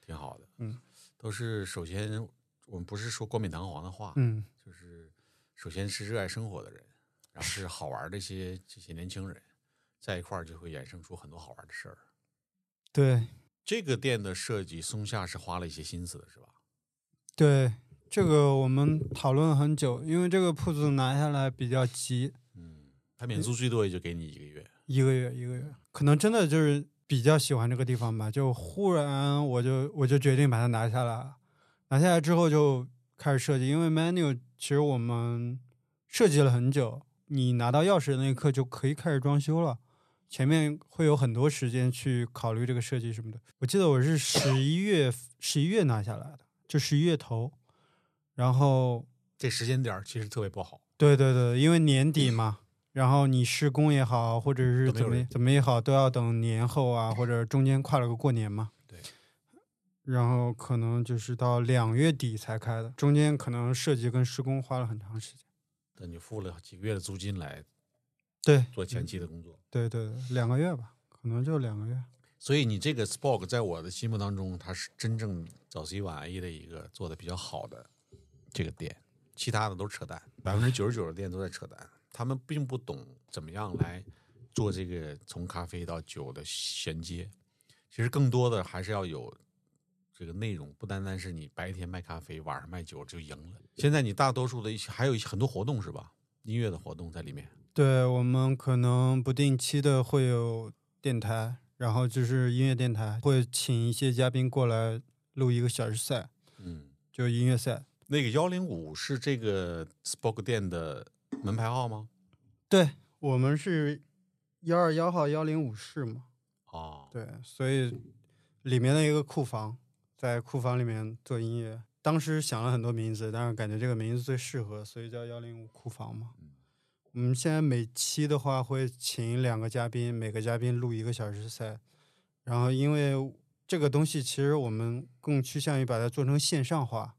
挺好的。嗯，都是首先我们不是说冠冕堂皇的话，嗯，就是首先是热爱生活的人，然后是好玩儿的一些这些年轻人，在一块儿就会衍生出很多好玩的事儿。对这个店的设计，松下是花了一些心思的，是吧？对，这个我们讨论了很久，因为这个铺子拿下来比较急，嗯，他免租最多也就给你一个月。一个月一个月，可能真的就是比较喜欢这个地方吧，就忽然我就我就决定把它拿下来了。拿下来之后就开始设计，因为 menu 其实我们设计了很久，你拿到钥匙的那一刻就可以开始装修了。前面会有很多时间去考虑这个设计什么的。我记得我是十一月十一月拿下来的，就十一月头，然后这时间点儿其实特别不好，对对对，因为年底嘛，然后你施工也好，或者是怎么怎么也好，都要等年后啊，或者中间跨了个过年嘛。对。然后可能就是到两月底才开的，中间可能设计跟施工花了很长时间。那你付了几个月的租金来对做前期的工作，对对对，两个月吧，可能就两个月。所以你这个 Spoke 在我的心目当中，它是真正早 C 晚 A 的一个做的比较好的这个店，其他的都是扯淡，百分之九十九的店都在扯淡，他们并不懂怎么样来做这个从咖啡到酒的衔接。其实更多的还是要有这个内容，不单单是你白天卖咖啡，晚上卖酒就赢了。现在你大多数的一些还有一些很多活动是吧？音乐的活动在里面。对我们可能不定期的会有电台，然后就是音乐电台，会请一些嘉宾过来录一个小时赛，嗯，就音乐赛。那个幺零五是这个 Spoke 店的门牌号吗？对我们是幺二幺号幺零五室嘛，哦，对，所以里面的一个库房，在库房里面做音乐。当时想了很多名字，但是感觉这个名字最适合，所以叫幺零五库房嘛。我们现在每期的话会请两个嘉宾，每个嘉宾录一个小时赛。然后因为这个东西，其实我们更趋向于把它做成线上化，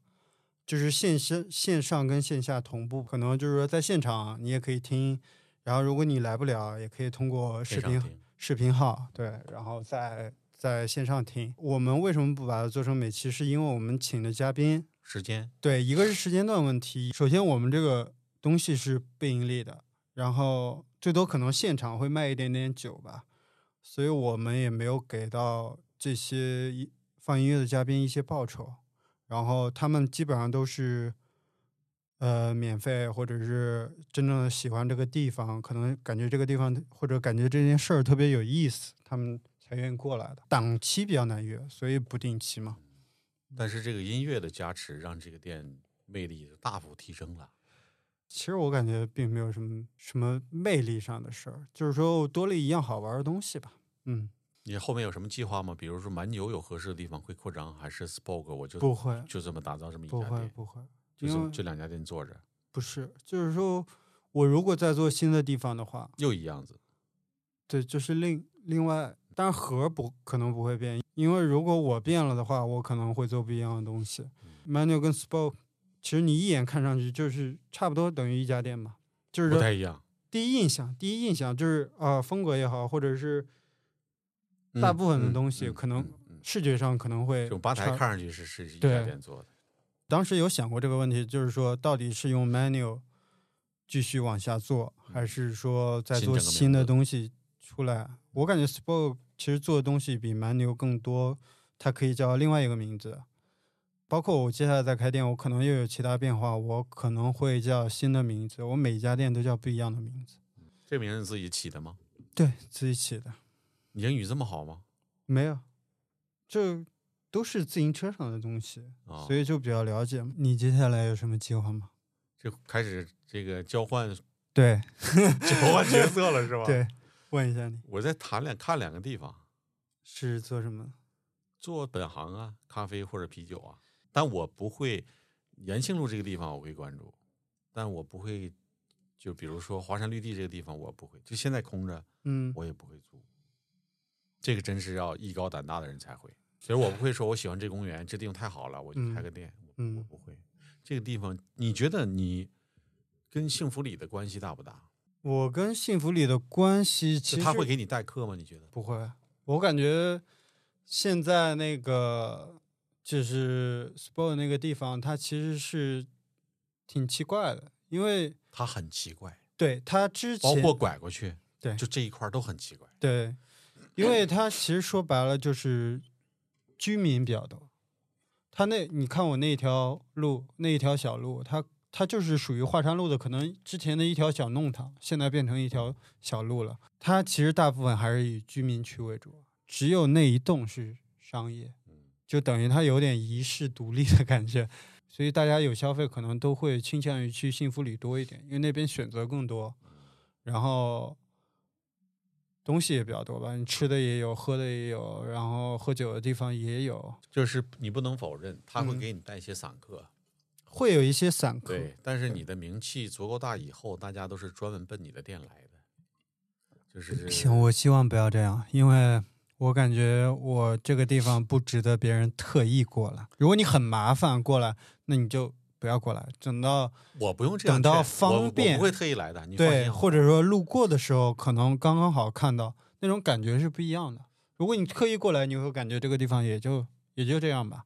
就是线上线上跟线下同步。可能就是说在现场你也可以听，然后如果你来不了，也可以通过视频视频号，对，然后在在线上听。我们为什么不把它做成每期？是因为我们请的嘉宾，时间对，一个是时间段问题。首先，我们这个东西是不盈利的，然后最多可能现场会卖一点点酒吧，所以我们也没有给到这些一放音乐的嘉宾一些报酬，然后他们基本上都是。呃，免费或者是真正的喜欢这个地方，可能感觉这个地方或者感觉这件事儿特别有意思，他们才愿意过来的。档期比较难约，所以不定期嘛。但是这个音乐的加持，让这个店魅力大幅提升了。其实我感觉并没有什么什么魅力上的事儿，就是说多了一样好玩的东西吧。嗯，你后面有什么计划吗？比如说蛮牛有合适的地方会扩张，还是 Spoke 我就不会就这么打造这么一家店，不会，不会，就这这两家店做着不是，就是说我如果再做新的地方的话，又一样子。对，就是另另外，当然盒不可能不会变，因为如果我变了的话，我可能会做不一样的东西。Manual 跟 Spoke，其实你一眼看上去就是差不多等于一家店嘛，就是不太一样，第一印象，第一印象就是啊、呃风格也好，或者是大嗯部分的嗯东西嗯可能视觉上可能会这种吧台看上去是是一家店做的，当时有想过这个问题，就是说到底是用 manual 继续往下做，还是说再做新的东西出来？我感觉 Spoke 其实做的东西比 manual 更多，它可以叫另外一个名字。包括我接下来再开店，我可能又有其他变化，我可能会叫新的名字。我每家店都叫不一样的名字，这名字自己起的吗？对自己起的，你英语这么好吗？没有，这都是自行车上的东西，啊，所以就比较了解。你接下来有什么计划吗？就开始这个交换对 交换角色了是吧？，对，问一下你。我在谈两看两个地方，是做什么？做本行啊，咖啡或者啤酒啊，但我不会延庆路这个地方我会关注，但我不会就比如说华山绿地这个地方我不会，就现在空着嗯我也不会租，这个真是要艺高胆大的人才会。所以我不会说我喜欢这公园，这地方太好了，我就开个店，我我嗯，不会。这个地方，你觉得你跟幸福里的关系大不大？我跟幸福里的关系其实他会给你代课吗？你觉得？不会，我感觉现在那个就是 sport 那个地方，它其实是挺奇怪的，因为它很奇怪，对它之前包括拐过去，对就这一块都很奇怪。对，因为它其实说白了就是居民比较多。它那你看我那一条路，那一条小路，它它就是属于华山路的，可能之前的一条小弄堂，现在变成一条小路了。它其实大部分还是以居民区为主，只有那一栋是商业，就等于它有点遗世独立的感觉。所以大家有消费可能都会倾向于去幸福里多一点，因为那边选择更多，然后东西也比较多吧，你吃的也有，喝的也有，然后喝酒的地方也有，就是你不能否认，他会嗯给你带一些散客，会有一些散客。对。但是你的名气足够大以后，大家都是专门奔你的店来的，就是行，我希望不要这样，因为我感觉我这个地方不值得别人特意过来。如果你很麻烦过来，那你就不要过来。等到我不用这样等到劝方我我便不会特意来的。你放对，或者说路过的时候，可能刚刚好看到，那种感觉是不一样的。如果你特意过来，你会感觉这个地方也就也就这样吧。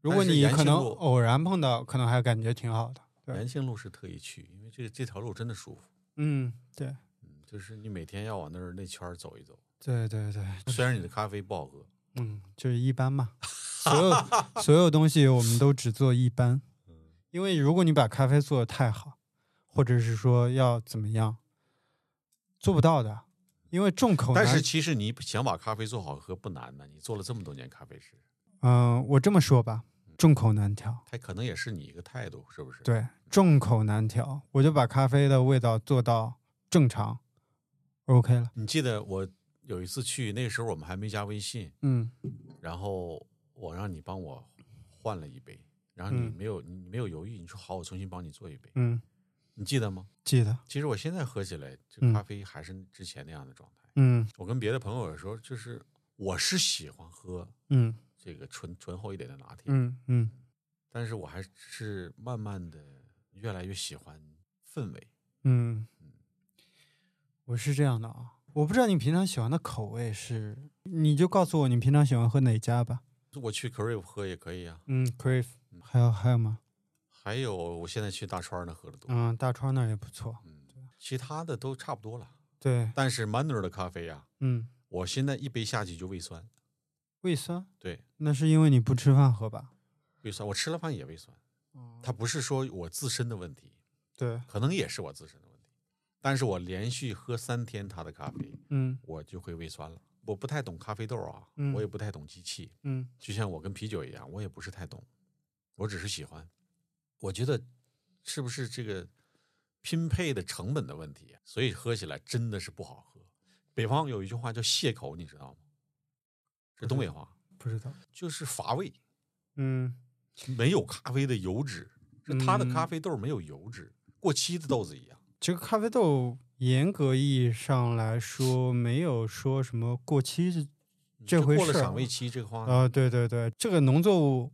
如果你可能偶然碰到，可能还感觉挺好的。对延庆路是特意去，因为这这条路真的舒服。嗯，对，嗯，就是你每天要往那儿那圈儿走一走。对对对，虽然你的咖啡不好喝，嗯，就是一般嘛。所有所有东西我们都只做一般，因为如果你把咖啡做的太好，或者是说要怎么样，做不到的，因为众口难。但是其实你想把咖啡做好喝不难的，你做了这么多年咖啡师，嗯、我这么说吧，众口难调。它可能也是你一个态度，是不是？对，众口难调，我就把咖啡的味道做到正常，OK 了。你记得我有一次去，那个时候我们还没加微信，嗯然后我让你帮我换了一杯，然后你嗯没有、你没有犹豫，你说好，我重新帮你做一杯，嗯，你记得吗？记得。其实我现在喝起来，这嗯咖啡还是之前那样的状态。嗯我跟别的朋友有时候就是，我是喜欢喝嗯这个醇醇厚一点的拿铁，嗯嗯但是我还是慢慢的越来越喜欢氛围。嗯，我是这样的啊，我不知道你平常喜欢的口味是，你就告诉我你平常喜欢喝哪家吧。我去 Crave 喝也可以啊，嗯，Crave，还有还有吗？还有我现在去大川儿那喝的多。嗯，大川那儿也不错。嗯，其他的都差不多了。对，但是 Manner 的咖啡呀、嗯，我现在一杯下去就胃酸，胃酸，对，那是因为你不吃饭喝吧？胃酸，我吃了饭也胃酸。哦它不是说我自身的问题，对，可能也是我自身的问题，但是我连续喝三天他的咖啡，嗯我就会胃酸了。我不太懂咖啡豆啊，嗯我也不太懂机器，嗯就像我跟啤酒一样，我也不是太懂，我只是喜欢。我觉得是不是这个拼配的成本的问题，所以喝起来真的是不好喝。北方有一句话叫蟹口，你知道吗？是东北话，不知道，就是乏味，嗯没有咖啡的油脂，是它的嗯咖啡豆没有油脂，过期的豆子一样。这个咖啡豆严格意义上来说，没有说什么过期这过了赏味期，这个话啊、对对对，这个农作物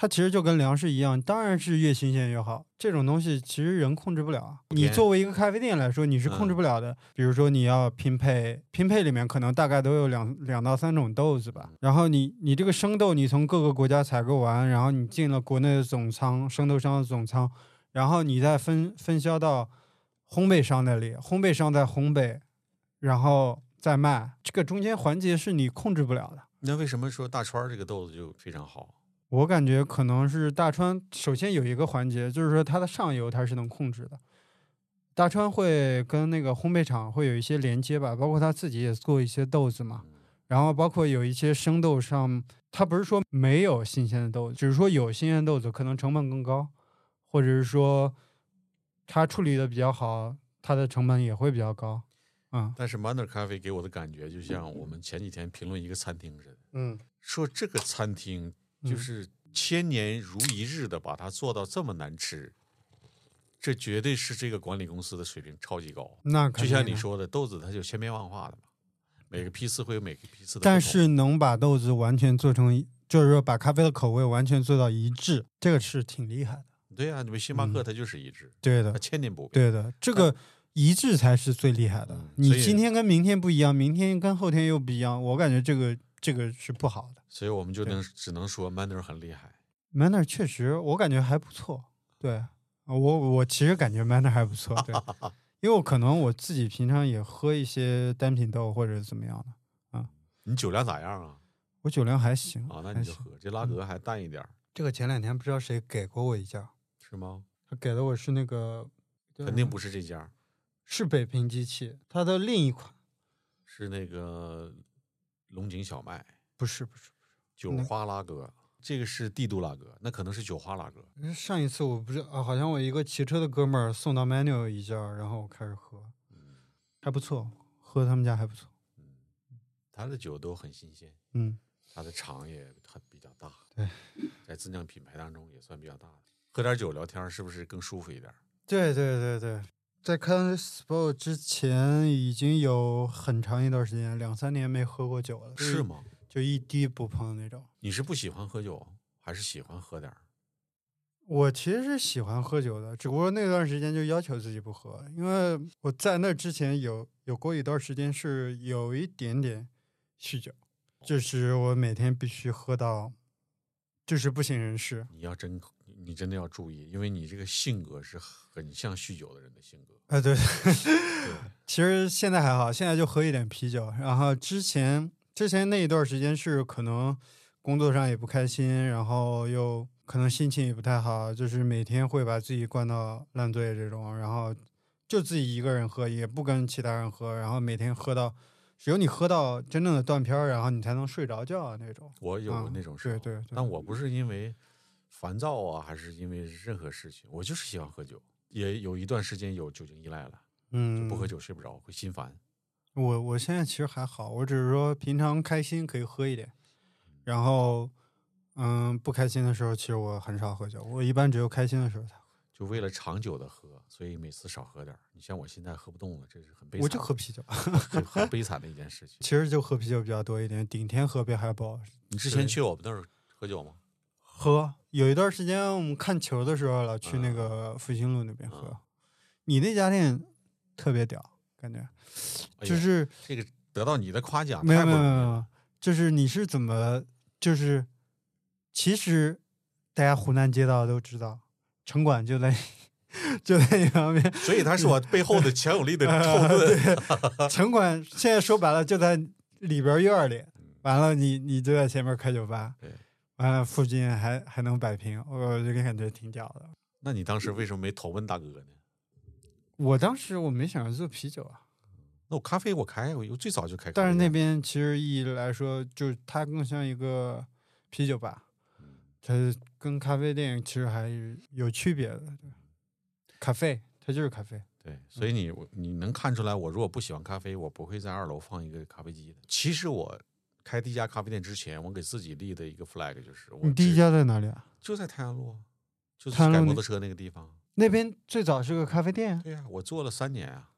它其实就跟粮食一样，当然是越新鲜越好。这种东西其实人控制不了啊。你作为一个咖啡店来说，你是控制嗯不了的。比如说你要拼配，拼配里面可能大概都有两两到三种豆子吧。然后你你这个生豆你从各个国家采购完，然后你进了国内的总仓，生豆商的总仓，然后你再分分销到烘焙商那里，烘焙商再烘焙，然后再卖，这个中间环节是你控制不了的。那为什么说大川儿这个豆子就非常好？我感觉可能是大川，首先有一个环节，就是说它的上游它是能控制的。大川会跟那个烘焙厂会有一些连接吧，包括他自己也做一些豆子嘛，然后包括有一些生豆上，他不是说没有新鲜的豆子，只是说有新鲜豆子可能成本更高，或者是说他处理的比较好，它的成本也会比较高。嗯但是 Manner 咖啡给我的感觉就像我们前几天评论一个餐厅似的，嗯，说这个餐厅就嗯是千年如一日的把它做到这么难吃，这绝对是这个管理公司的水平超级高。那就像你说的，豆子它就千变万化的嘛，每个批次会有每个批次的。但是能把豆子完全做成，就是说把咖啡的口味完全做到一致，这个是挺厉害的。对呀、你们星巴克嗯它就是一致，对的它，千年不变。对的，这个一致才是最厉害的嗯。你今天跟明天不一样，明天跟后天又不一样，我感觉这个这个是不好的。所以我们就能只能说 Manner 很厉害。Manner 确实，我感觉还不错。对，我我其实感觉 Manner 还不错。对，因为我可能我自己平常也喝一些单品豆或者怎么样的啊，你酒量咋样啊？我酒量还行啊，那。你就喝。这拉格还淡一点儿，这个前两天不知道谁给过我一件，是吗？他给的我是那个，肯定不是这家，是北平机器，它的另一款是那个龙井小麦不是不是。酒那花拉格，这个是帝都拉格，那可能是酒花拉格。上一次我不是啊，好像我一个骑车的哥们儿送到 Manual 一家，然后我开始喝，还不错，喝他们家还不错。嗯，他的酒都很新鲜，嗯，他的厂也很比较大，对，在自酿品牌当中也算比较大的。喝点酒聊天是不是更舒服一点？对对对对，在看 Sport 之前已经有很长一段时间，两三年没喝过酒了，是？吗？就一滴不碰那种。你是不喜欢喝酒，还是喜欢喝点儿？我其实是喜欢喝酒的，只不过那段时间就要求自己不喝，因为我在那之前有有过一段时间是有一点点酗酒，就是我每天必须喝到，就是不省人事。你要真你真的要注意，因为你这个性格是很像酗酒的人的性格。啊，对，对，其实现在还好，现在就喝一点啤酒。然后之前之前那一段时间是可能工作上也不开心，然后又可能心情也不太好，就是每天会把自己灌到烂醉这种，然后就自己一个人喝，也不跟其他人喝，然后每天喝到只有你喝到真正的断片儿，然后你才能睡着觉啊那种。我有嗯那种对对但我不是因为烦躁啊，还是因为任何事情，我就是喜欢喝酒，也有一段时间有酒精依赖了，就嗯，不喝酒睡不着，会心烦。我我现在其实还好，我只是说平常开心可以喝一点，然后嗯不开心的时候，其实我很少喝酒，我一般只有开心的时候才喝。就为了长久的喝，所以每次少喝点儿。你像我现在喝不动了，这是很悲惨，我就喝啤酒，很很悲惨的一件事 情。其实就喝啤酒比较多一点，顶天喝杯海宝。你之前去我们那儿喝酒吗？喝有一段时间我们看球的时候老去那嗯个复兴路那边喝，嗯你那家店特别屌，感觉就是这个得到你的夸奖，没有没有没有就是你是怎么就是其实大家湖南街道都知道，城管就在就在你旁边。所以他是我背后的 强有力的后盾。城管现在说白了就在里边院里，完了你你就在前面开酒吧，对，完了附近还还能摆平，我就感觉挺屌的。那你当时为什么没投奔大哥呢？我当时我没想着做啤酒啊，那我咖啡我开，我最早就开。但是那边其实意义来说，就是它更像一个啤酒吧，它跟咖啡店其实还是有区别的。咖啡它就是咖啡，对，所以你我你能看出来，我如果不喜欢咖啡，我不会在二楼放一个咖啡机的。其实我开第一家咖啡店之前，我给自己立的一个 flag 就是，我你第一家在哪里啊？就在太阳路啊，就是改摩托车那个地方。那边最早是个咖啡店，对呀、我做了三年啊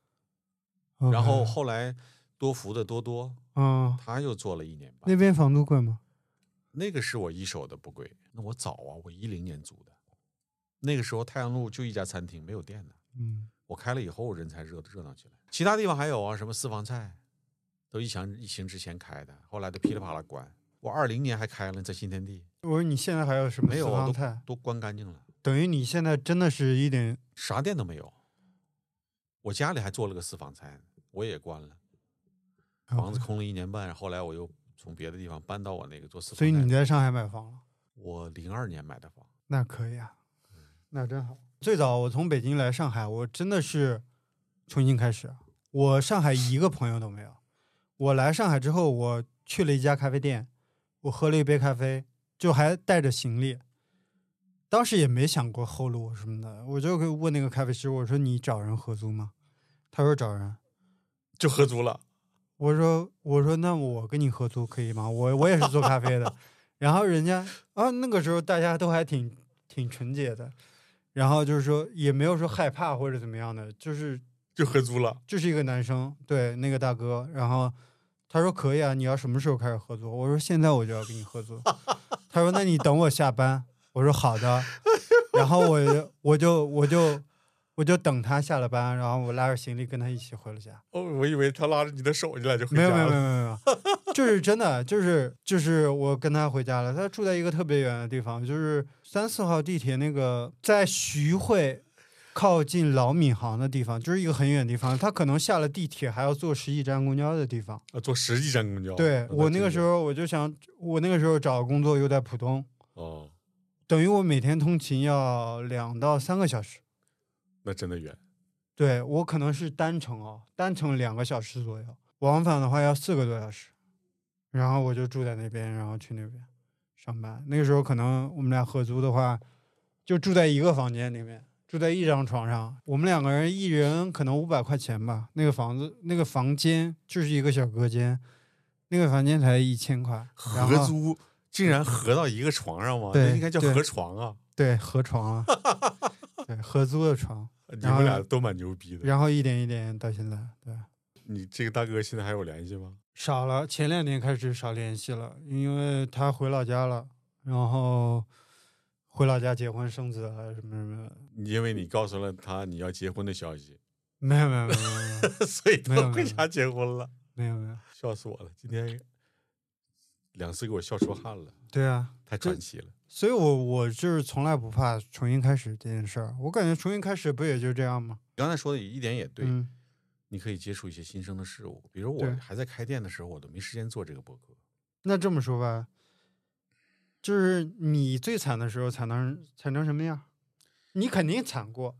然后后来多福的多多，嗯，他又做了一年半。那边房租贵吗？那个是我一手的不贵，那我早啊，我一零年租的。那个时候太阳路就一家餐厅，没有店的。嗯，我开了以后，人才热热闹起来。其他地方还有啊，什么私房菜，都疫情疫情之前开的，后来都噼里啪啦关。我二零年还开了，在新天地，我说你现在还有什么私没有啊，都房菜？都关干净了，等于你现在真的是一点啥店都没有。我家里还做了个私房菜，我也关了，房子空了一年半，后来我又从别的地方搬到我那个做私房菜。所以你在上海买房了，我零二年买的房，那可以啊，那真好。最早我从北京来上海，我真的是重新开始。我上海一个朋友都没有。我来上海之后，我去了一家咖啡店，我喝了一杯咖啡，就还带着行李。当时也没想过后路什么的，我就问那个咖啡师，我说你找人合租吗？他说找人。就合租了。我说我说那我跟你合租可以吗？我我也是做咖啡的。然后人家啊那个时候大家都还挺挺纯洁的，然后就是说也没有说害怕或者怎么样的，就是就合租了，就是一个男生，对那个大哥，然后他说可以啊，你要什么时候开始合作？我说现在我就要跟你合作。他说那你等我下班。我说好的，然后我就我就我就我就等他下了班，然后我拉着行李跟他一起回了家。哦，我以为他拉着你的手，你俩就回没有没有没有没有没有，就是 真的，就是就是我跟他回家了。他住在一个特别远的地方，就是三四号地铁那个在徐汇靠近老闵行的地方，就是一个很远的地方。他可能下了地铁还要坐十几站公交的地方。啊，坐十几站公交。对我那个时候候我就想，我那个时候找工作又在浦东，哦，等于我每天通勤要两到三个小时。那真的远。对我可能是单程哦，单程两个小时左右，往返的话要四个多小时。然后我就住在那边，然后去那边上班。那个时候可能我们俩合租的话，就住在一个房间里面，住在一张床上。我们两个人一人可能五百块钱吧。那个房子那个房间就是一个小隔间，那个房间才一千块。合租竟然合到一个床上吗？对那应该叫合床啊！对合床啊，对合租的床。你们俩都蛮牛逼的。然后一点一点到现在，对。你这个大哥现在还有联系吗？少了，前两年开始少联系了，因为他回老家了，然后回老家结婚生子还是，什么什么的。因为你告诉了他你要结婚的消息，没有没有没有没有 所以他回家结婚了，没有没有，笑死我了！今天两次给我笑出汗了，对啊，太传奇了。所以我我就是从来不怕重新开始这件事儿，我感觉重新开始不也就这样吗？刚才说的一点也对，嗯，你可以接触一些新生的事物，比如我还在开店的时候，我都没时间做这个博客。那这么说吧，就是你最惨的时候惨成惨成什么样？你肯定惨过，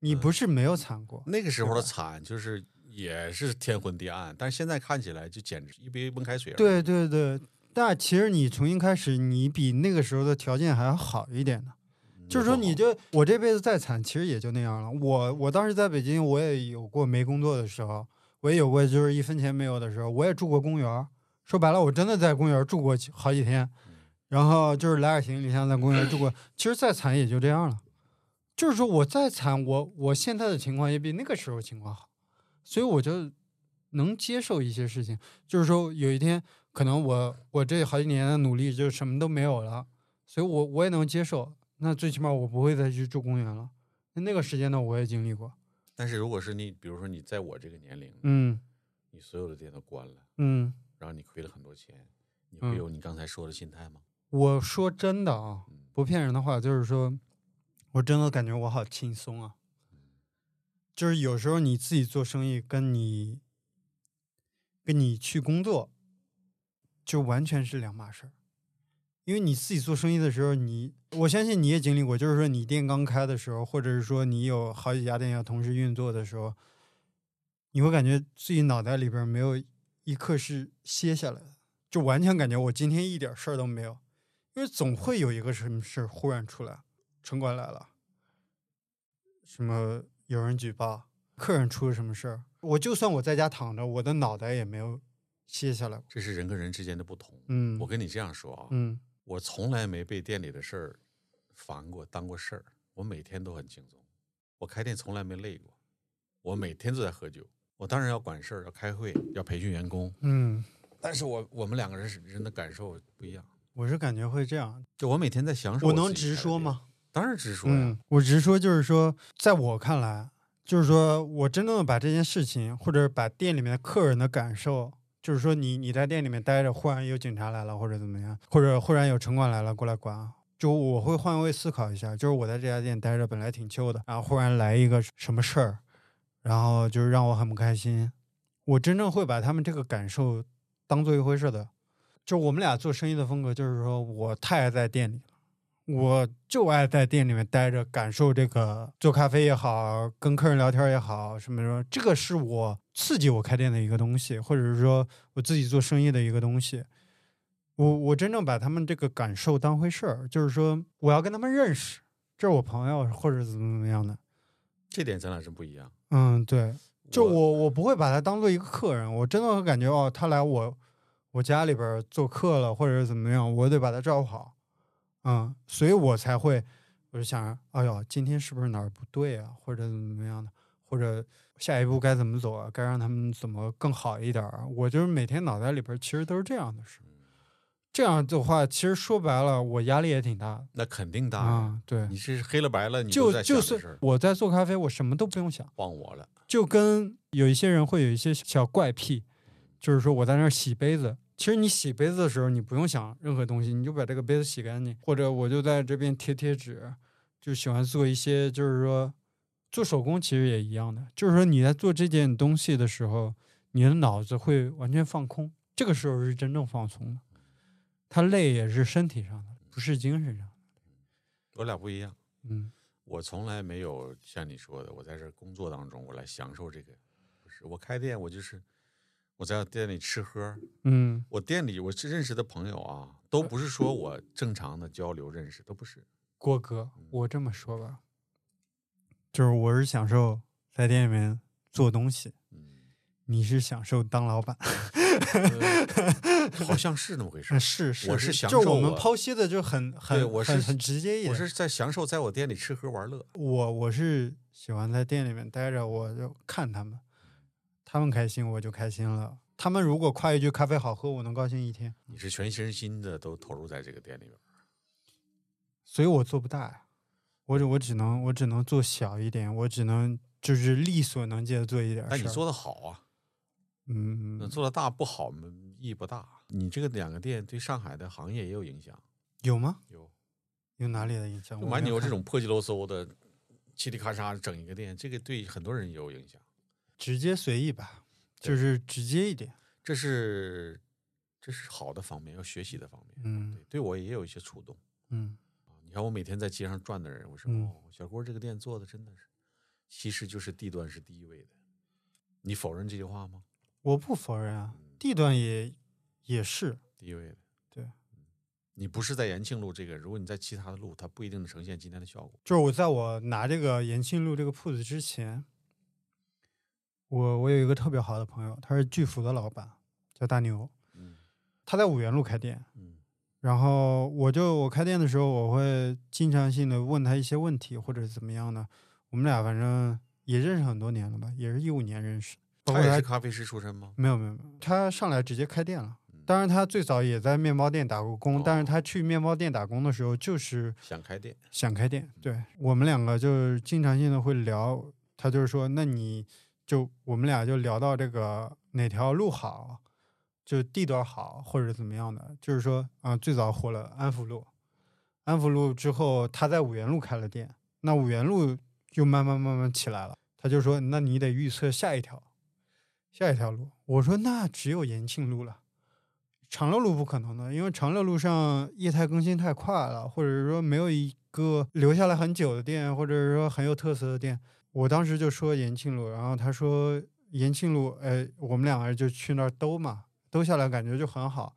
你不是没有惨过。那个时候的惨就是也是天昏地暗，但是现在看起来就简直一杯温开水。对对对，但其实你重新开始，你比那个时候的条件还要好一点的。嗯，就是说，你就我这辈子再惨，其实也就那样了。我我当时在北京，我也有过没工作的时候，我也有过就是一分钱没有的时候，我也住过公园。说白了，我真的在公园住过好几天，然后就是拉着行李箱在公园儿住过。其实再惨也就这样了。就是说我再惨，我我现在的情况也比那个时候情况好，所以我就能接受一些事情。就是说有一天可能我我这好几年的努力就什么都没有了，所以我我也能接受。那最起码我不会再去住公园了。那那个时间呢，我也经历过。但是如果是你，比如说你在我这个年龄，嗯你所有的店都关了，嗯，然后你亏了很多钱，你嗯会有你刚才说的心态吗？我说真的啊，嗯不骗人的话，就是说，我我真的感觉我好轻松啊。就是有时候你自己做生意，跟你跟你去工作，就完全是两码事儿。因为你自己做生意的时候，你我相信你也经历过，就是说你店刚开的时候，或者是说你有好几家店要同时运作的时候，你会感觉自己脑袋里边没有一刻是歇下来的，就完全感觉我今天一点事儿都没有，因为总会有一个什么事儿忽然出来，城管来了，什么有人举报，客人出了什么事儿，我就算我在家躺着，我的脑袋也没有歇下来过。这是人跟人之间的不同。嗯我跟你这样说啊，嗯我从来没被店里的事儿烦过、当过事儿，我每天都很轻松。我开店从来没累过，我每天都在喝酒。我当然要管事儿，要开会，要培训员工，嗯，但是我我们两个人是人的感受不一样。我是感觉会这样。就我每天在享受我能自己开的店？直说吗？当然直说呀。嗯，我直说就是说，在我看来，就是说我真正的把这件事情，或者把店里面的客人的感受，就是说你你在店里面待着，忽然有警察来了，或者怎么样，或者忽然有城管来了过来管，就我会换位思考一下，就是我在这家店待着本来挺 chill 的，然后忽然来一个什么事儿，然后就是让我很不开心，我真正会把他们这个感受当做一回事的。就我们俩做生意的风格，就是说我太爱在店里了。我就爱在店里面待着，感受这个做咖啡也好，跟客人聊天也好，什么什么，这个是我刺激我开店的一个东西，或者是说我自己做生意的一个东西。我我真正把他们这个感受当回事儿，就是说我要跟他们认识，这是我朋友或者怎么怎么样的。这点咱俩是不一样。嗯，对，就我我不会把他当做一个客人，我真的会感觉哦，他来我我家里边做客了，或者是怎么样，我得把他照顾好，嗯，所以我才会，我就想，哎呦，今天是不是哪儿不对啊，或者怎么样的，或者下一步该怎么走啊，该让他们怎么更好一点儿啊，我就是每天脑袋里边其实都是这样的事，这样的话，其实说白了，我压力也挺大那肯定大呀。啊，对，你是黑了白了，你都就在就是我在做咖啡，我什么都不用想。忘我了。就跟有一些人会有一些小怪癖，就是说我在那儿洗杯子，其实你洗杯子的时候，你不用想任何东西，你就把这个杯子洗干净，或者我就在这边贴贴纸，就喜欢做一些，就是说做手工其实也一样的，就是说你在做这件东西的时候，你的脑子会完全放空，这个时候是真正放松的。它累也是身体上的，不是精神上的。我俩不一样。嗯我从来没有像你说的，我在这工作当中，我来享受这个。不是，我开店，我就是我在店里吃喝。嗯我店里我是认识的朋友啊，都不是说我正常的交流认识，都不是。郭哥，我这么说吧，就是我是享受在店里面做东西，嗯，你是享受当老板，呃 好像是那么回事儿。是是，我是享就是我们剖析的就很对很我是很很直接一点。我是在享受在我店里吃喝玩乐。我我是喜欢在店里面待着，我就看他们，他们开心我就开心了。他们如果夸一句咖啡好喝，我能高兴一天，你是全身心的都投入在这个店里边。所以我做不大呀，我只我只能我只能做小一点，我只能就是力所能及的做一点。但你做的好啊，嗯那做的大不好嘛意义不大。你这个两个店对上海的行业也有影响，有吗？有。有哪里的影响？就蛮牛这种破鸡啰嗦的，嘁里咔嚓整一个店，这个对很多人也有影响。直接随意吧，就是直接一点。这是这是好的方面，要学习的方面。嗯对，对我也有一些触动嗯啊。你看我每天在街上转的人，我说、嗯哦，小郭这个店做的真的是，其实就是地段是第一位的。你否认这句话吗？我不否认啊，嗯地段也也是。第一位的。对嗯，你不是在延庆路这个，如果你在其他的路，它不一定能呈现今天的效果。就是我在我拿这个延庆路这个铺子之前，我我有一个特别好的朋友，他是巨福的老板，叫大牛，嗯他在五元路开店。嗯然后我就我开店的时候，我会经常性的问他一些问题，或者是怎么样呢。我们俩反正也认识很多年了吧，也是一五年认识。他他也是咖啡师出身吗？没有没有没有，他上来直接开店了。嗯当然，他最早也在面包店打过工，但是哦他去面包店打工的时候，就是想开店。想开店。对我们两个就是经常性的会聊，他就是说，那你就我们俩就聊到这个哪条路好，就地段好或者怎么样的，就是说啊、最早火了安福路，安福路之后他在五原路开了店，那五原路就慢慢慢慢起来了。他就说，那你得预测下一条，下一条路。我说那只有延庆路了，长乐路不可能的，因为长乐路上业态更新太快了，或者是说没有一个留下来很久的店，或者是说很有特色的店。我当时就说延庆路，然后他说延庆路，哎，我们两个人就去那儿兜嘛，兜下来感觉就很好，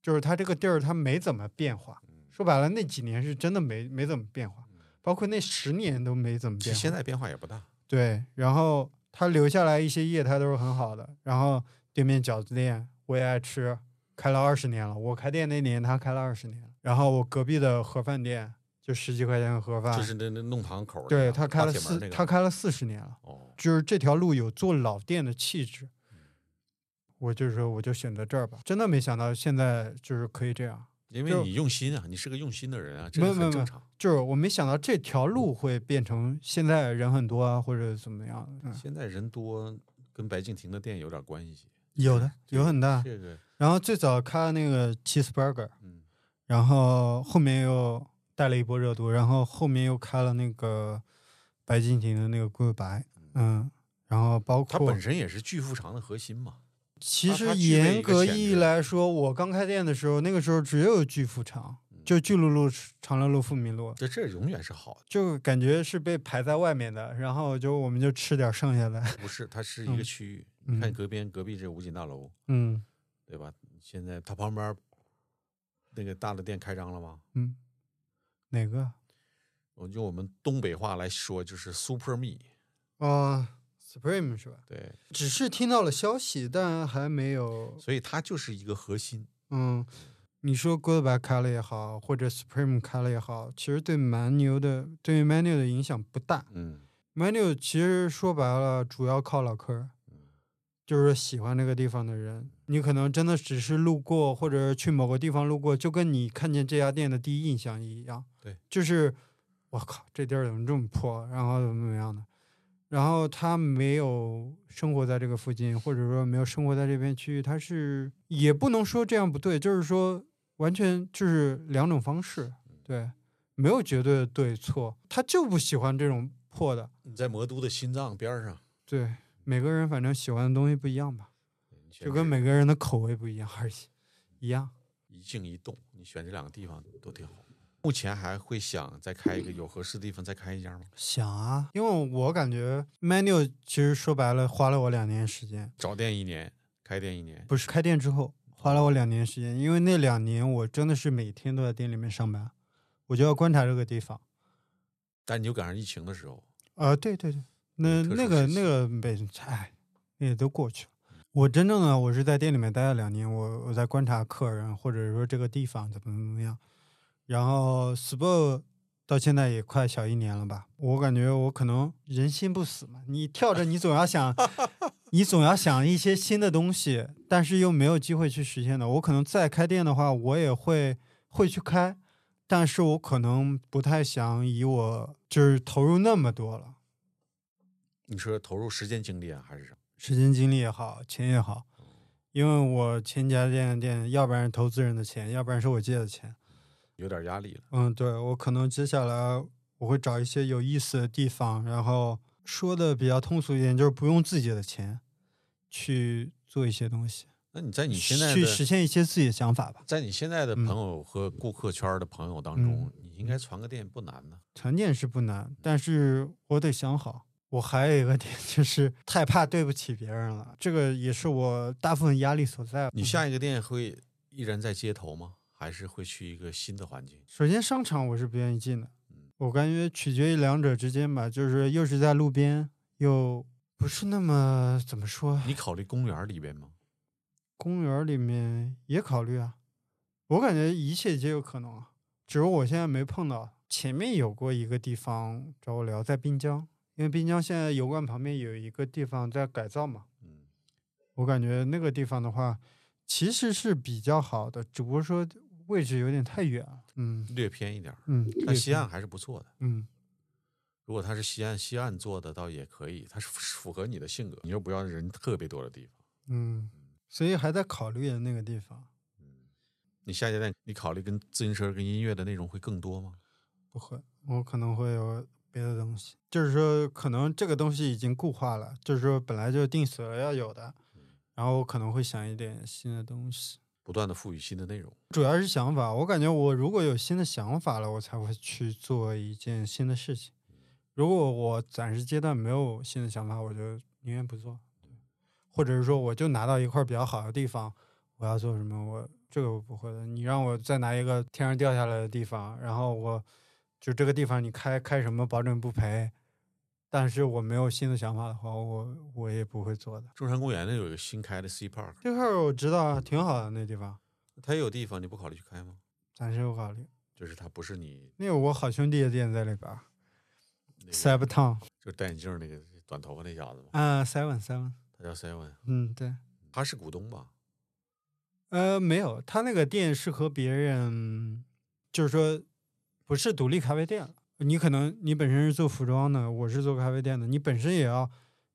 就是它这个地儿它没怎么变化，说白了那几年是真的没没怎么变化，包括那十年都没怎么变化。现在变化也不大。对，然后它留下来一些业态都是很好的，然后对面饺子店我也爱吃，开了二十年了，我开店那年他开了二十年了，然后我隔壁的盒饭店就十几块钱的盒饭，就是那那弄堂口儿对他开了四那个他开了四十年了。哦，就是这条路有做老店的气质，我就是说我就选择这儿吧。真的没想到现在就是可以这样，因为你用心啊，你是个用心的人啊，这个没有没有没有很正常。就是我没想到这条路会变成现在人很多啊，或者怎么样。嗯，现在人多跟白敬亭的店有点关系，有的有很大。这个然后最早开了那个 cheeseburger，嗯，然后后面又带了一波热度，然后后面又开了那个白敬亭的那个龟白，嗯，然后包括它本身也是巨富长的核心嘛。其实严格意义来说，我刚开店的时候，那个时候只有巨富长，就巨鹿路、长乐路、富民路，这这永远是好的，就感觉是被排在外面的。然后就我们就吃点剩下的，不是它是一嗯个区域。你看嗯隔边隔壁这五锦大楼，嗯对吧？现在它旁边那个大的店开张了吗？嗯，哪个？我用我们东北话来说，就是 Super Me。哦，Supreme 是吧？对，只是听到了消息，但还没有。所以它就是一个核心。嗯，你说 Goodbye 开了也好，或者 Supreme 开了也好，其实对蛮牛的，对 Manu 的影响不大。嗯，Manu 其实说白了，主要靠老客儿，就是喜欢那个地方的人。你可能真的只是路过，或者去某个地方路过，就跟你看见这家店的第一印象一样。对，就是我靠，这地儿怎么这么破？然后怎么怎么样的？然后他没有生活在这个附近，或者说没有生活在这片区域，他是也不能说这样不对，就是说完全就是两种方式，对，没有绝对的对错，他就不喜欢这种破的，你在魔都的心脏边儿上，对，每个人反正喜欢的东西不一样吧，就跟每个人的口味不一样而已，一样。一静一动，你选这两个地方都挺好。目前还会想再开一个有合适的地方再开一家吗？想啊，因为我感觉 menu 其实说白了花了我两年时间，找店一年，开店一年，不是开店之后花了我两年时间，因为那两年我真的是每天都在店里面上班，我就要观察这个地方。但你就赶上疫情的时候，呃，对对对，那那个那个被哎，那也都过去了。我真正的我是在店里面待了两年，我我在观察客人，或者说这个地方怎么怎么样。然后 SPO 到现在也快小一年了吧，我感觉我可能人心不死嘛，你跳着你总要想，你总要想一些新的东西，但是又没有机会去实现的。我可能再开店的话，我也会会去开，但是我可能不太想以我就是投入那么多了。你说投入时间精力啊，还是什么？时间精力也好，钱也好，因为我前几家店的店，要不然是投资人的钱，要不然是我借的钱。有点压力了。嗯，对我可能接下来我会找一些有意思的地方，然后说的比较通俗一点，就是不用自己的钱去做一些东西，那你在你现在去实现一些自己的想法吧。在你现在的嗯朋友和顾客圈的朋友当中，你应该传个店不难呢。传店是不难，但是我得想好。我还有一个点就是太怕对不起别人了，这个也是我大部分压力所在。你下一个店会依然在街头吗？还是会去一个新的环境？首先商场我是不愿意进的嗯，我感觉取决于两者之间吧，就是又是在路边，又不是那么怎么说，你考虑公园儿里边吗？公园里面也考虑啊。我感觉一切皆有可能啊，只是我现在没碰到。前面有过一个地方找我聊，在滨江，因为滨江现在油罐旁边有一个地方在改造嘛，嗯，我感觉那个地方的话，其实是比较好的，只不过说位置有点太远了。嗯略偏一点，嗯，但西岸还是不错的。嗯如果他是西岸西岸做的，倒也可以，它是符符合你的性格。你又不要人特别多的地方。嗯，所以还在考虑的那个地方，你下一家店，你考虑跟自行车跟音乐的内容会更多吗？不会，我可能会有别的东西，就是说可能这个东西已经固化了，就是说本来就定死了要有的，然后我可能会想一点新的东西。不断的赋予新的内容。主要是想法，我感觉我如果有新的想法了，我才会去做一件新的事情。如果我暂时阶段没有新的想法，我就宁愿不做。或者是说，我就拿到一块比较好的地方，我要做什么，我这个我不会的。你让我再拿一个天上掉下来的地方，然后我就这个地方你开开什么保证不赔，但是我没有新的想法的话，我我也不会做的。中山公园那有一个新开的 C Park，这块儿我知道啊，挺好的那地方，它也有地方，你不考虑去开吗？暂时不考虑。就是它不是你那有我好兄弟的店在里边儿那个，Seven Town，就戴眼镜那个短头发那小子吗？啊，Seven Seven，他叫 Seven，嗯，对。他是股东吧？呃，没有，他那个店是和别人，就是说不是独立咖啡店了。你可能你本身是做服装的，我是做咖啡店的，你本身也要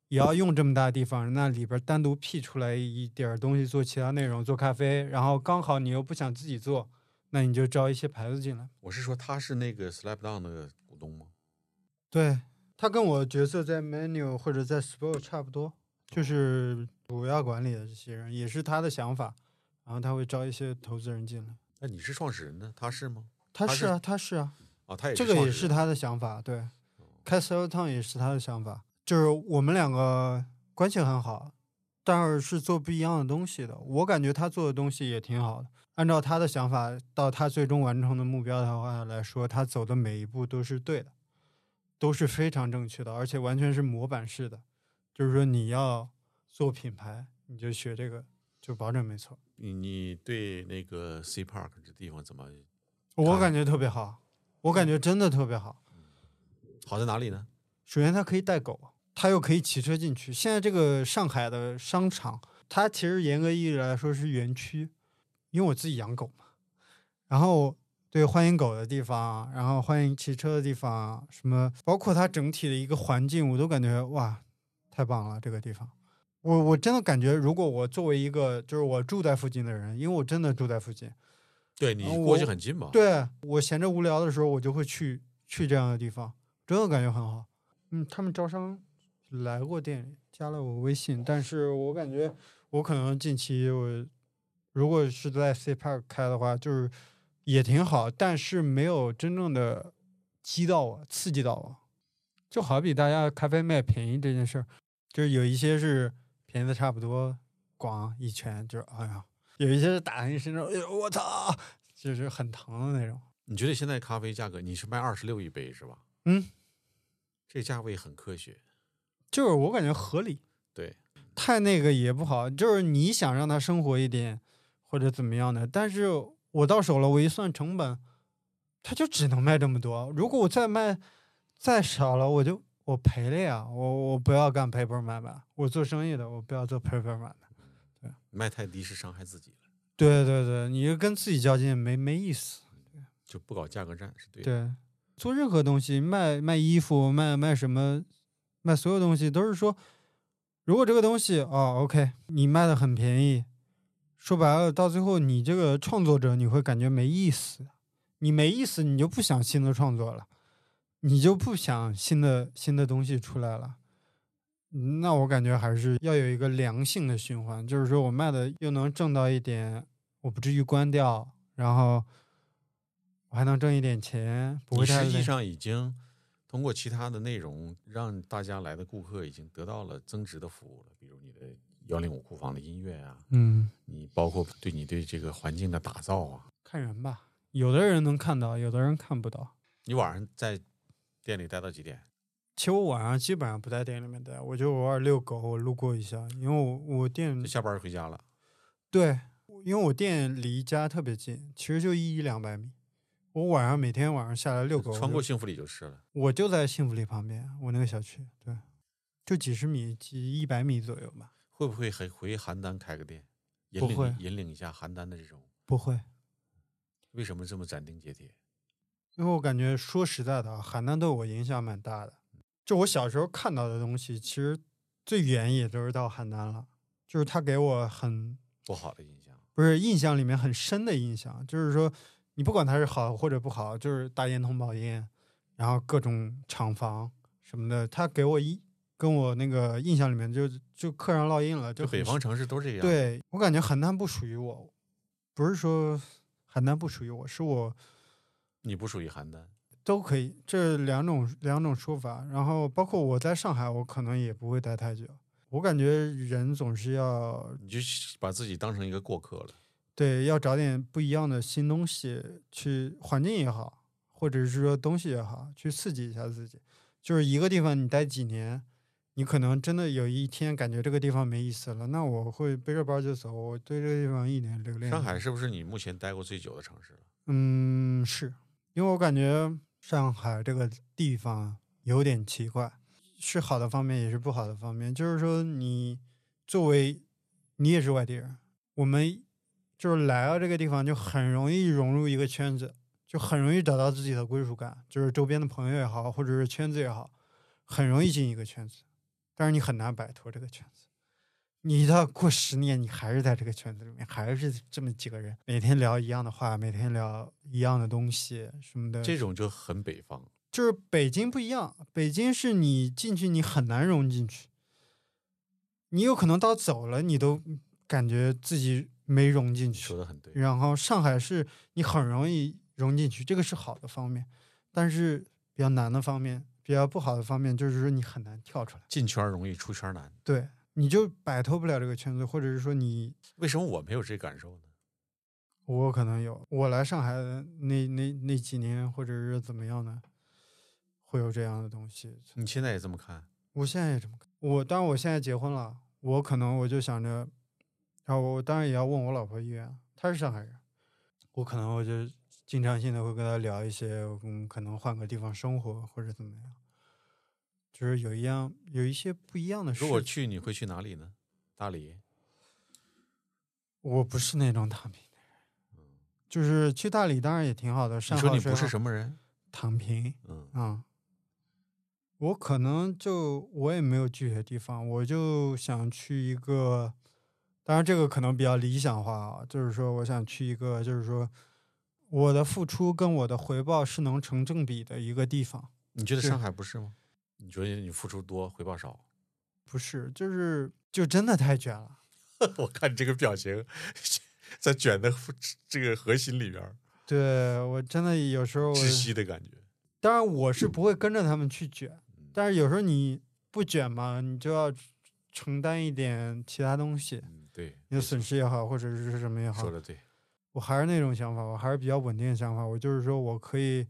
也要用这么大地方，那里边单独辟出来一点儿东西做其他内容，做咖啡，然后刚好你又不想自己做，那你就招一些牌子进来。我是说他是那个 Slap Down 的股东吗？对他跟我角色在 menu 或者在 sport 差不多，就是主要管理的这些人，也是他的想法，然后他会招一些投资人进来。那你是创始人呢？他是吗？他是啊，他是啊，哦，他也这个也是他的想法，对，开 e l Town 也是他的想法，就是我们两个关系很好，但是是做不一样的东西的。我感觉他做的东西也挺好的，按照他的想法到他最终完成的目标的话来说，他走的每一步都是对的，都是非常正确的，而且完全是模板式的。就是说你要做品牌，你就学这个，就保证没错。你你对那个 C Park 这地方怎么我感觉特别好，我感觉真的特别好。好在哪里呢？首先，它可以带狗，它又可以骑车进去。现在这个上海的商场，它其实严格意义来说是园区，因为我自己养狗嘛。然后对欢迎狗的地方，然后欢迎骑车的地方，什么包括它整体的一个环境，我都感觉哇，太棒了！这个地方，我我真的感觉，如果我作为一个就是我住在附近的人，因为我真的住在附近，对你呃过去很近嘛？，对我闲着无聊的时候，我就会去去这样的地方，真的感觉很好。嗯，他们招商来过店里，加了我微信，但是我感觉我可能近期我如果是在 C Park 开的话，就是也挺好，但是没有真正的激到我，刺激到我。就好比大家咖啡卖便宜这件事儿，就是有一些是便宜的差不多，咣一拳就是哎呀，有一些是打在你身上，哎呦我操，就是很疼的那种。你觉得现在咖啡价格你是卖二十六一杯是吧？嗯，这价位很科学。就是我感觉合理，对，太那个也不好。就是你想让他生活一点或者怎么样的，但是我到手了，我一算成本，他就只能卖这么多。如果我再卖再少了，我就我赔了呀。我我不要干 paper 买卖，我做生意的，我不要做 paper 买卖。卖太低是伤害自己了，对对对，你就跟自己较劲没没意思。就不搞价格战是对的。对，做任何东西，卖卖衣服，卖卖什么，卖所有东西，都是说，如果这个东西哦，OK，你卖的很便宜，说白了，到最后你这个创作者你会感觉没意思，你没意思，你就不想新的创作了，你就不想新的新的东西出来了。嗯那我感觉还是要有一个良性的循环，就是说我卖的又能挣到一点，我不至于关掉，然后我还能挣一点钱，不你会太。实际上已经通过其他的内容，让大家来的顾客已经得到了增值的服务了，比如你的幺零五库房的音乐啊，嗯，你包括对你对这个环境的打造啊，看人吧，有的人能看到，有的人看不到。你晚上在店里待到几点？其实我晚上基本上不在店里面待，我就偶尔遛狗，我路过一下，因为我我店就下班回家了。对，因为我店离家特别近，其实就一一两百米。我晚上每天晚上下来遛狗，穿过幸福里就是了。我就在幸福里旁边，我那个小区，对，就几十米，几一百米左右吧。会不会回回邯郸开个店，引不会领引领一下邯郸的这种？不会，为什么这么斩钉截铁？因为我感觉说实在的啊，邯郸对我影响蛮大的。就我小时候看到的东西，其实最远也都是到邯郸了。就是它给我很不好的印象。不是印象里面很深的印象，就是说你不管它是好或者不好，就是大烟通宝烟，然后各种厂房什么的，他给我一跟我那个印象里面就就刻上烙印了，就就北方城市都这样。，对我感觉邯郸不属于我，不是说邯郸不属于我，是我你不属于邯郸。都可以，这两种两种说法。然后包括我在上海，我可能也不会待太久。我感觉人总是要你就把自己当成一个过客了。对要找点不一样的新东西去，环境也好，或者是说东西也好，去刺激一下自己。就是一个地方你待几年，你可能真的有一天感觉这个地方没意思了，那我会背着包就走，我对这个地方一点留恋。上海是不是你目前待过最久的城市了？嗯，是因为我感觉上海这个地方有点奇怪，是好的方面，也是不好的方面。就是说，你作为你也是外地人，我们就是来到这个地方就很容易融入一个圈子，就很容易找到自己的归属感，就是周边的朋友也好，或者是圈子也好，很容易进一个圈子，但是你很难摆脱这个圈子。你到过十年，你还是在这个圈子里面，还是这么几个人，每天聊一样的话，每天聊一样的东西什么的。这种就很北方。就是北京不一样，北京是你进去你很难融进去，你有可能到走了你都感觉自己没融进去说。的很对。然后上海是你很容易融进去，这个是好的方面，但是比较难的方面，比较不好的方面就是说你很难跳出来，进圈容易出圈难。对，你就摆脱不了这个圈子，或者是说你为什么我没有这感受呢？我可能有，我来上海的那那那几年，或者是怎么样呢，会有这样的东西。你现在也这么看？我现在也这么看，我当然我现在结婚了，我可能我就想着，然后我当然也要问我老婆意愿，她是上海人，我可能我就经常性的会跟她聊一些，嗯，可能换个地方生活或者怎么样，就是有一样有一些不一样的事。如果去，你会去哪里呢？大理。我不是那种躺平的人，就是去大理当然也挺好的，你山说你不是什么人？躺平，嗯，啊、我可能就我也没有具体的地方，我就想去一个，当然这个可能比较理想化啊，就是说我想去一个，就是说我的付出跟我的回报是能成正比的一个地方，你觉得上海不是吗？你觉得你付出多，回报少？不是，就是就真的太卷了。我看你这个表情，在卷的这个核心里边儿，对我真的有时候，窒息的感觉。当然我是不会跟着他们去卷，嗯但是有时候你不卷嘛，你就要承担一点其他东西，嗯，对，你的损失也好，或者是什么也好说，的对。我还是那种想法，我还是比较稳定的想法。我就是说我可以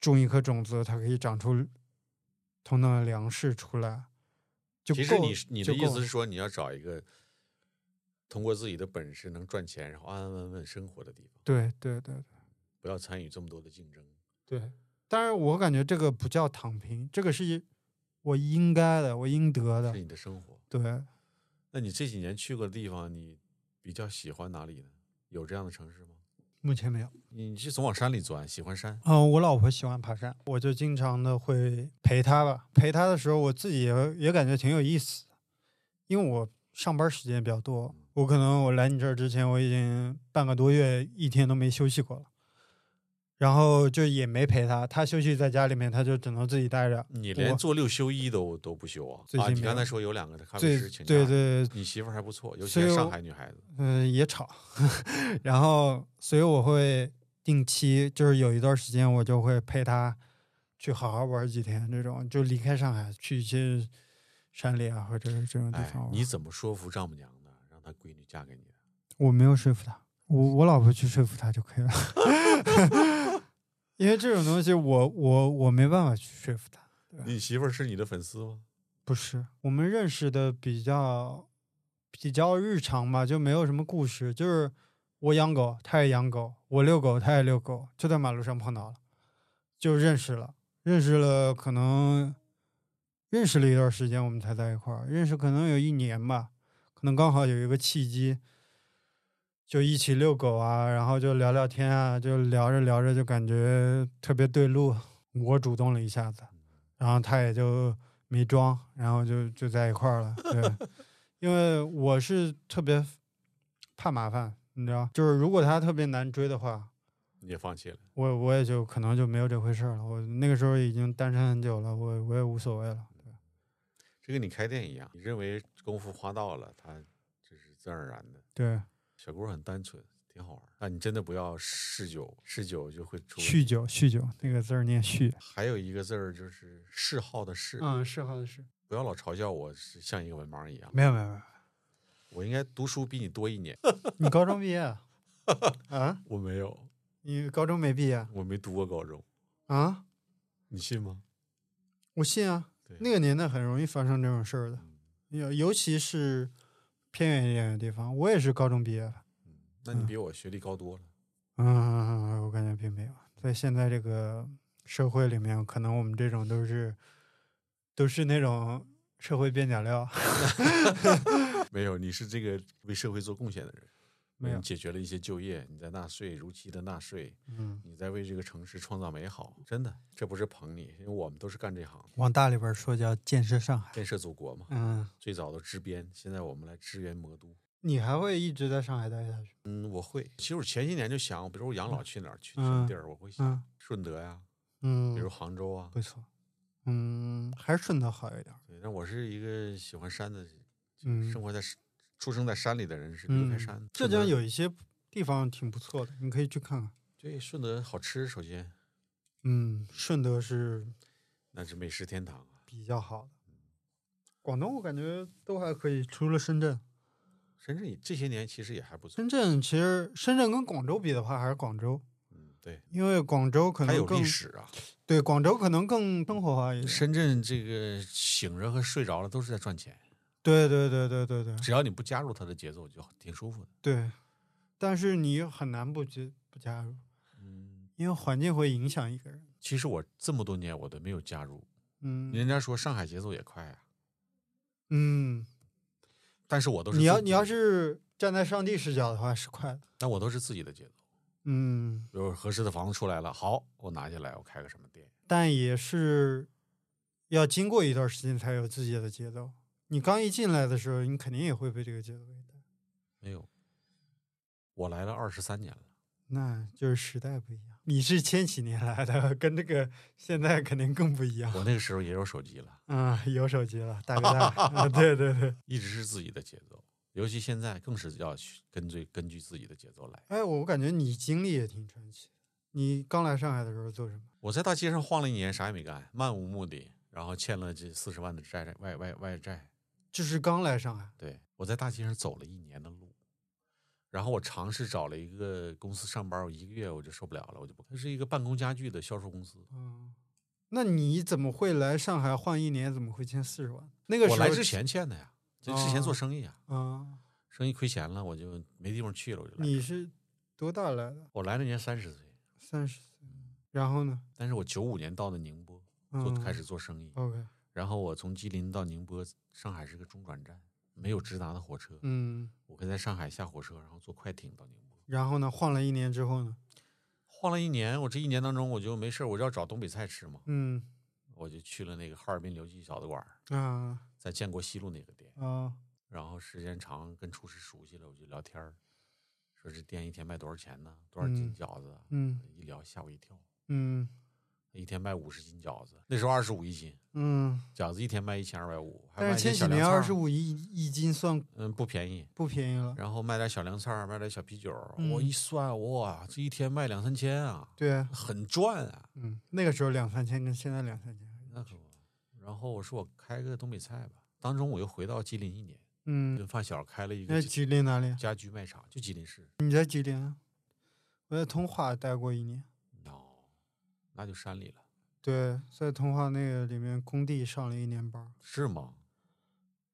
种一颗种子，它可以长出同等的粮食出来，就其实你你的意思是说，你要找一个通过自己的本事能赚钱，然后安安稳稳生活的地方，对对对对不要参与这么多的竞争。对。当然，我感觉这个不叫躺平，这个是我应该的，我应得的是。你的生活。对，那你这几年去过的地方，你比较喜欢哪里呢？有这样的城市吗？目前没有。你是总往山里钻，喜欢山，嗯、我老婆喜欢爬山，我就经常的会陪她吧。陪她的时候，我自己也也感觉挺有意思的，因为我上班时间比较多，我可能我来你这儿之前，我已经半个多月一天都没休息过了，然后就也没陪她，她休息在家里面，她就只能自己待着。你连做六休一都都不休啊！啊，你刚才说有两个的咖啡对师请假，对对，你媳妇还不错，尤其是上海女孩子。嗯、也吵，然后所以我会定期，就是有一段时间我就会陪她去好好玩几天，这种就离开上海去一些山里啊，或者是这种地哎方，玩。你怎么说服丈母娘的，让她闺女嫁给你的？我没有说服她，我我老婆去说服他就可以了，因为这种东西我我我没办法去说服他。你媳妇儿是你的粉丝吗？不是，我们认识的比较比较日常吧，就没有什么故事。就是我养狗，他也养狗；我遛狗，他也遛狗，就在马路上碰到了，就认识了。认识了，可能认识了一段时间，我们才在一块儿。认识可能有一年吧，可能刚好有一个契机，就一起遛狗啊，然后就聊聊天啊，就聊着聊着就感觉特别对路。我主动了一下子，然后他也就没装，然后就就在一块儿了。对，因为我是特别怕麻烦，你知道，就是如果他特别难追的话，你也放弃了。我我也就可能就没有这回事儿了。我那个时候已经单身很久了，我我也无所谓了。对，这跟你开店一样，你认为功夫花到了，它就是自然而然的。对，小郭很单纯，挺好玩儿。但你真的不要嗜酒，嗜酒就会出问酗。酒酗酒那个字儿念酗。还有一个字儿就是嗜好的嗜，嗯，嗜好的嗜。不要老嘲笑我是像一个文盲一样。没有没有没有，我应该读书比你多一年，你高中毕业啊？啊？我没有，你高中没毕业我没读过高中，啊？你信吗？我信啊对，那个年代很容易发生这种事儿的，尤尤其是偏远一点的地方。我也是高中毕业的，那你比我学历高多了。嗯，我感觉并没有，在现在这个社会里面，可能我们这种都是都是那种社会边角料，没有，你是这个为社会做贡献的人，没有你解决了一些就业，你在纳税，如期的纳税，嗯，你在为这个城市创造美好。真的，这不是捧你，因为我们都是干这行，往大里边说叫建设上海。建设祖国嘛。嗯，最早的支边，现在我们来支援魔都。你还会一直在上海待下去？嗯，我会。其实我前些年就想，比如我养老去哪儿，去什嗯么地儿，我会想嗯顺德呀，嗯，比如杭州啊。不错，嗯，还是顺德好一点。对，但我是一个喜欢山的，嗯生活在山出生在山里的人，是离不开嗯山。，浙江有一些地方挺不错的，你可以去看看。对顺德好吃，首先嗯，顺德是那是美食天堂啊。比较好的。广东我感觉都还可以，除了深圳。深圳也这些年其实也还不错。深圳其实深圳跟广州比的话，还是广州，嗯，对，因为广州可还有历史啊。对广州可能更生活化一点。深圳这个醒着和睡着了都是在赚钱，对对对对对对只要你不加入他的节奏，就挺舒服的。对，但是你很难不加不加入，嗯，因为环境会影响一个人。其实我这么多年我都没有加入。嗯人家说上海节奏也快啊，嗯，但是我都是你要你要是站在上帝视角的话是快的。但我都是自己的节奏。嗯，比如合适的房子出来了，好，我拿下来，我开个什么店。但也是要经过一段时间才有自己的节奏。你刚一进来的时候，你肯定也会被这个节奏给带，没有，我来了二十三年了。那就是时代不一样。你是千禧年来的，跟这个现在肯定更不一样。我那个时候也有手机了，啊、有手机了，大哥大，啊对对对。一直是自己的节奏，尤其现在更是要去根据根据自己的节奏来。哎，我感觉你经历也挺传奇的。你刚来上海的时候做什么？我在大街上晃了一年，啥也没干，漫无目的，然后欠了这四十万的债债外外外债。就是刚来上海。对我在大街上走了一年的路，然后我尝试找了一个公司上班，我一个月我就受不了了，我就不。它是一个办公家具的销售公司，嗯，那你怎么会来上海换一年？怎么会欠四十万？那个我来之前欠的呀，就之前做哦生意啊，啊，生意亏钱了，我就没地方去了，我就来。你是多大来的？我来那年三十岁，三十岁。然后呢？但是我九五年到的宁波，做嗯，开始做生意，OK，然后我从吉林到宁波，上海是个中转站，没有直达的火车，嗯，我可以在上海下火车，然后坐快艇到宁波。然后呢？晃了一年之后呢？晃了一年，我这一年当中我就没事儿，我就要找东北菜吃嘛，嗯我就去了那个哈尔滨刘记小子馆儿，啊在建国西路那个店。啊然后时间长，跟厨师熟悉了，我就聊天儿，说这店一天卖多少钱呢？多少斤嗯饺子啊？嗯一聊吓我一跳，嗯一天卖五十斤饺子，那时候二十五一斤，嗯。饺子一天卖一千二百五，还但卖是千禧年二十五一一斤算嗯，不便宜。不便宜了。然后卖点小凉菜儿，卖点小啤酒，嗯我一算，哇，这一天卖两三千啊，对啊，很赚啊。嗯，那个时候两三千跟现在两三千。那可不。然后我说我开个东北菜吧，当中我又回到吉林一年，嗯，跟发小开了一个。在吉林哪里？家居卖场，就吉林市。你在吉林啊？我在通化待过一年。哦，那就山里了，对，在通化那个里面工地上了一年班儿。是吗？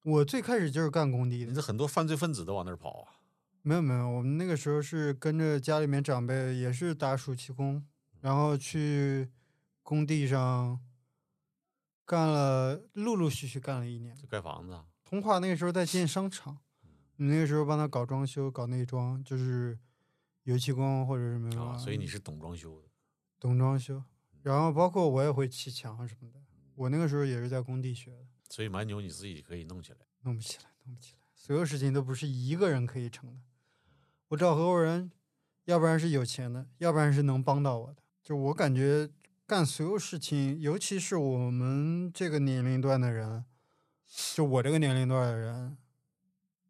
我最开始就是干工地的，你这很多犯罪分子都往那儿跑啊。没有没有，我们那个时候是跟着家里面长辈，也是打暑期工，然后去工地上干了，陆陆续续干了一年。就盖房子啊，通化那个时候在建商场，你那个时候帮他搞装修、搞内装，就是油漆工或者什么啊，所以你是是懂装修的。懂装修，然后包括我也会砌墙什么的。我那个时候也是在工地学的，所以蛮牛，你自己可以弄起来。弄不起来，弄不起来，所有事情都不是一个人可以成的。我找合伙人要不然是有钱的，要不然是能帮到我的。就我感觉干所有事情，尤其是我们这个年龄段的人，就我这个年龄段的人，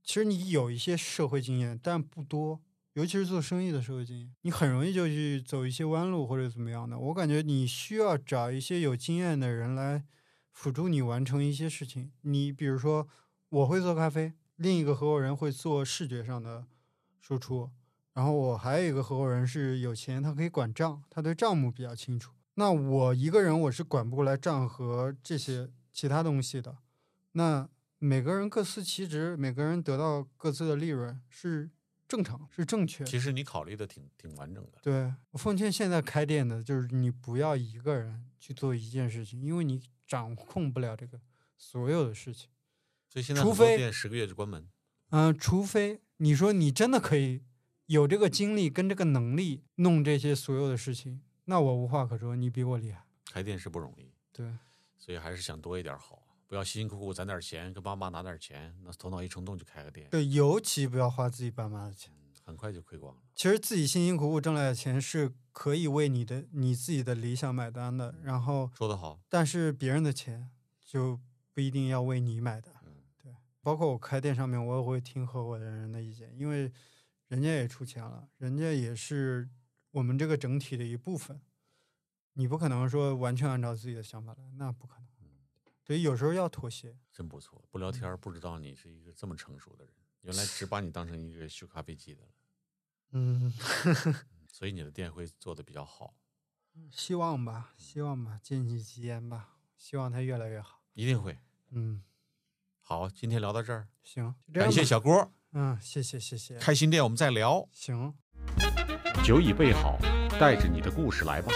其实你有一些社会经验，但不多。尤其是做生意的社会经验，你很容易就去走一些弯路或者怎么样的。我感觉你需要找一些有经验的人来辅助你完成一些事情。你比如说，我会做咖啡，另一个合伙人会做视觉上的输出，然后我还有一个合伙人是有钱，他可以管账，他对账目比较清楚。那我一个人我是管不过来账和这些其他东西的。那每个人各司其职，每个人得到各自的利润是。正常是正确。其实你考虑的挺挺完整的。对我奉劝现在开店的，就是你不要一个人去做一件事情，因为你掌控不了这个所有的事情。所以现在除非店十个月就关门。嗯，除非你说你真的可以有这个精力跟这个能力弄这些所有的事情，那我无话可说，你比我厉害。开店是不容易。对。所以还是想多一点好，不要辛辛苦苦攒点钱，跟爸妈拿点钱，那头脑一冲动就开个店。对，尤其不要花自己爸妈的钱，很快就亏光了。其实自己辛辛苦苦挣来的钱是可以为你的你自己的理想买单的。然后说得好，但是别人的钱就不一定要为你买单。嗯，对。包括我开店上面，我也会听合伙人的意见，因为人家也出钱了，人家也是我们这个整体的一部分。你不可能说完全按照自己的想法来，那不可能。所以有时候要妥协。真不错，不聊天不知道你是一个这么成熟的人，原来只把你当成一个修咖啡机的了。嗯，所以你的店会做的比较好。希望吧，希望吧，尽己吉言吧，希望它越来越好。一定会。嗯，好，今天聊到这儿。行，感谢小郭。嗯，谢谢谢谢。开心店我们再聊。行。酒已备好，带着你的故事来吧。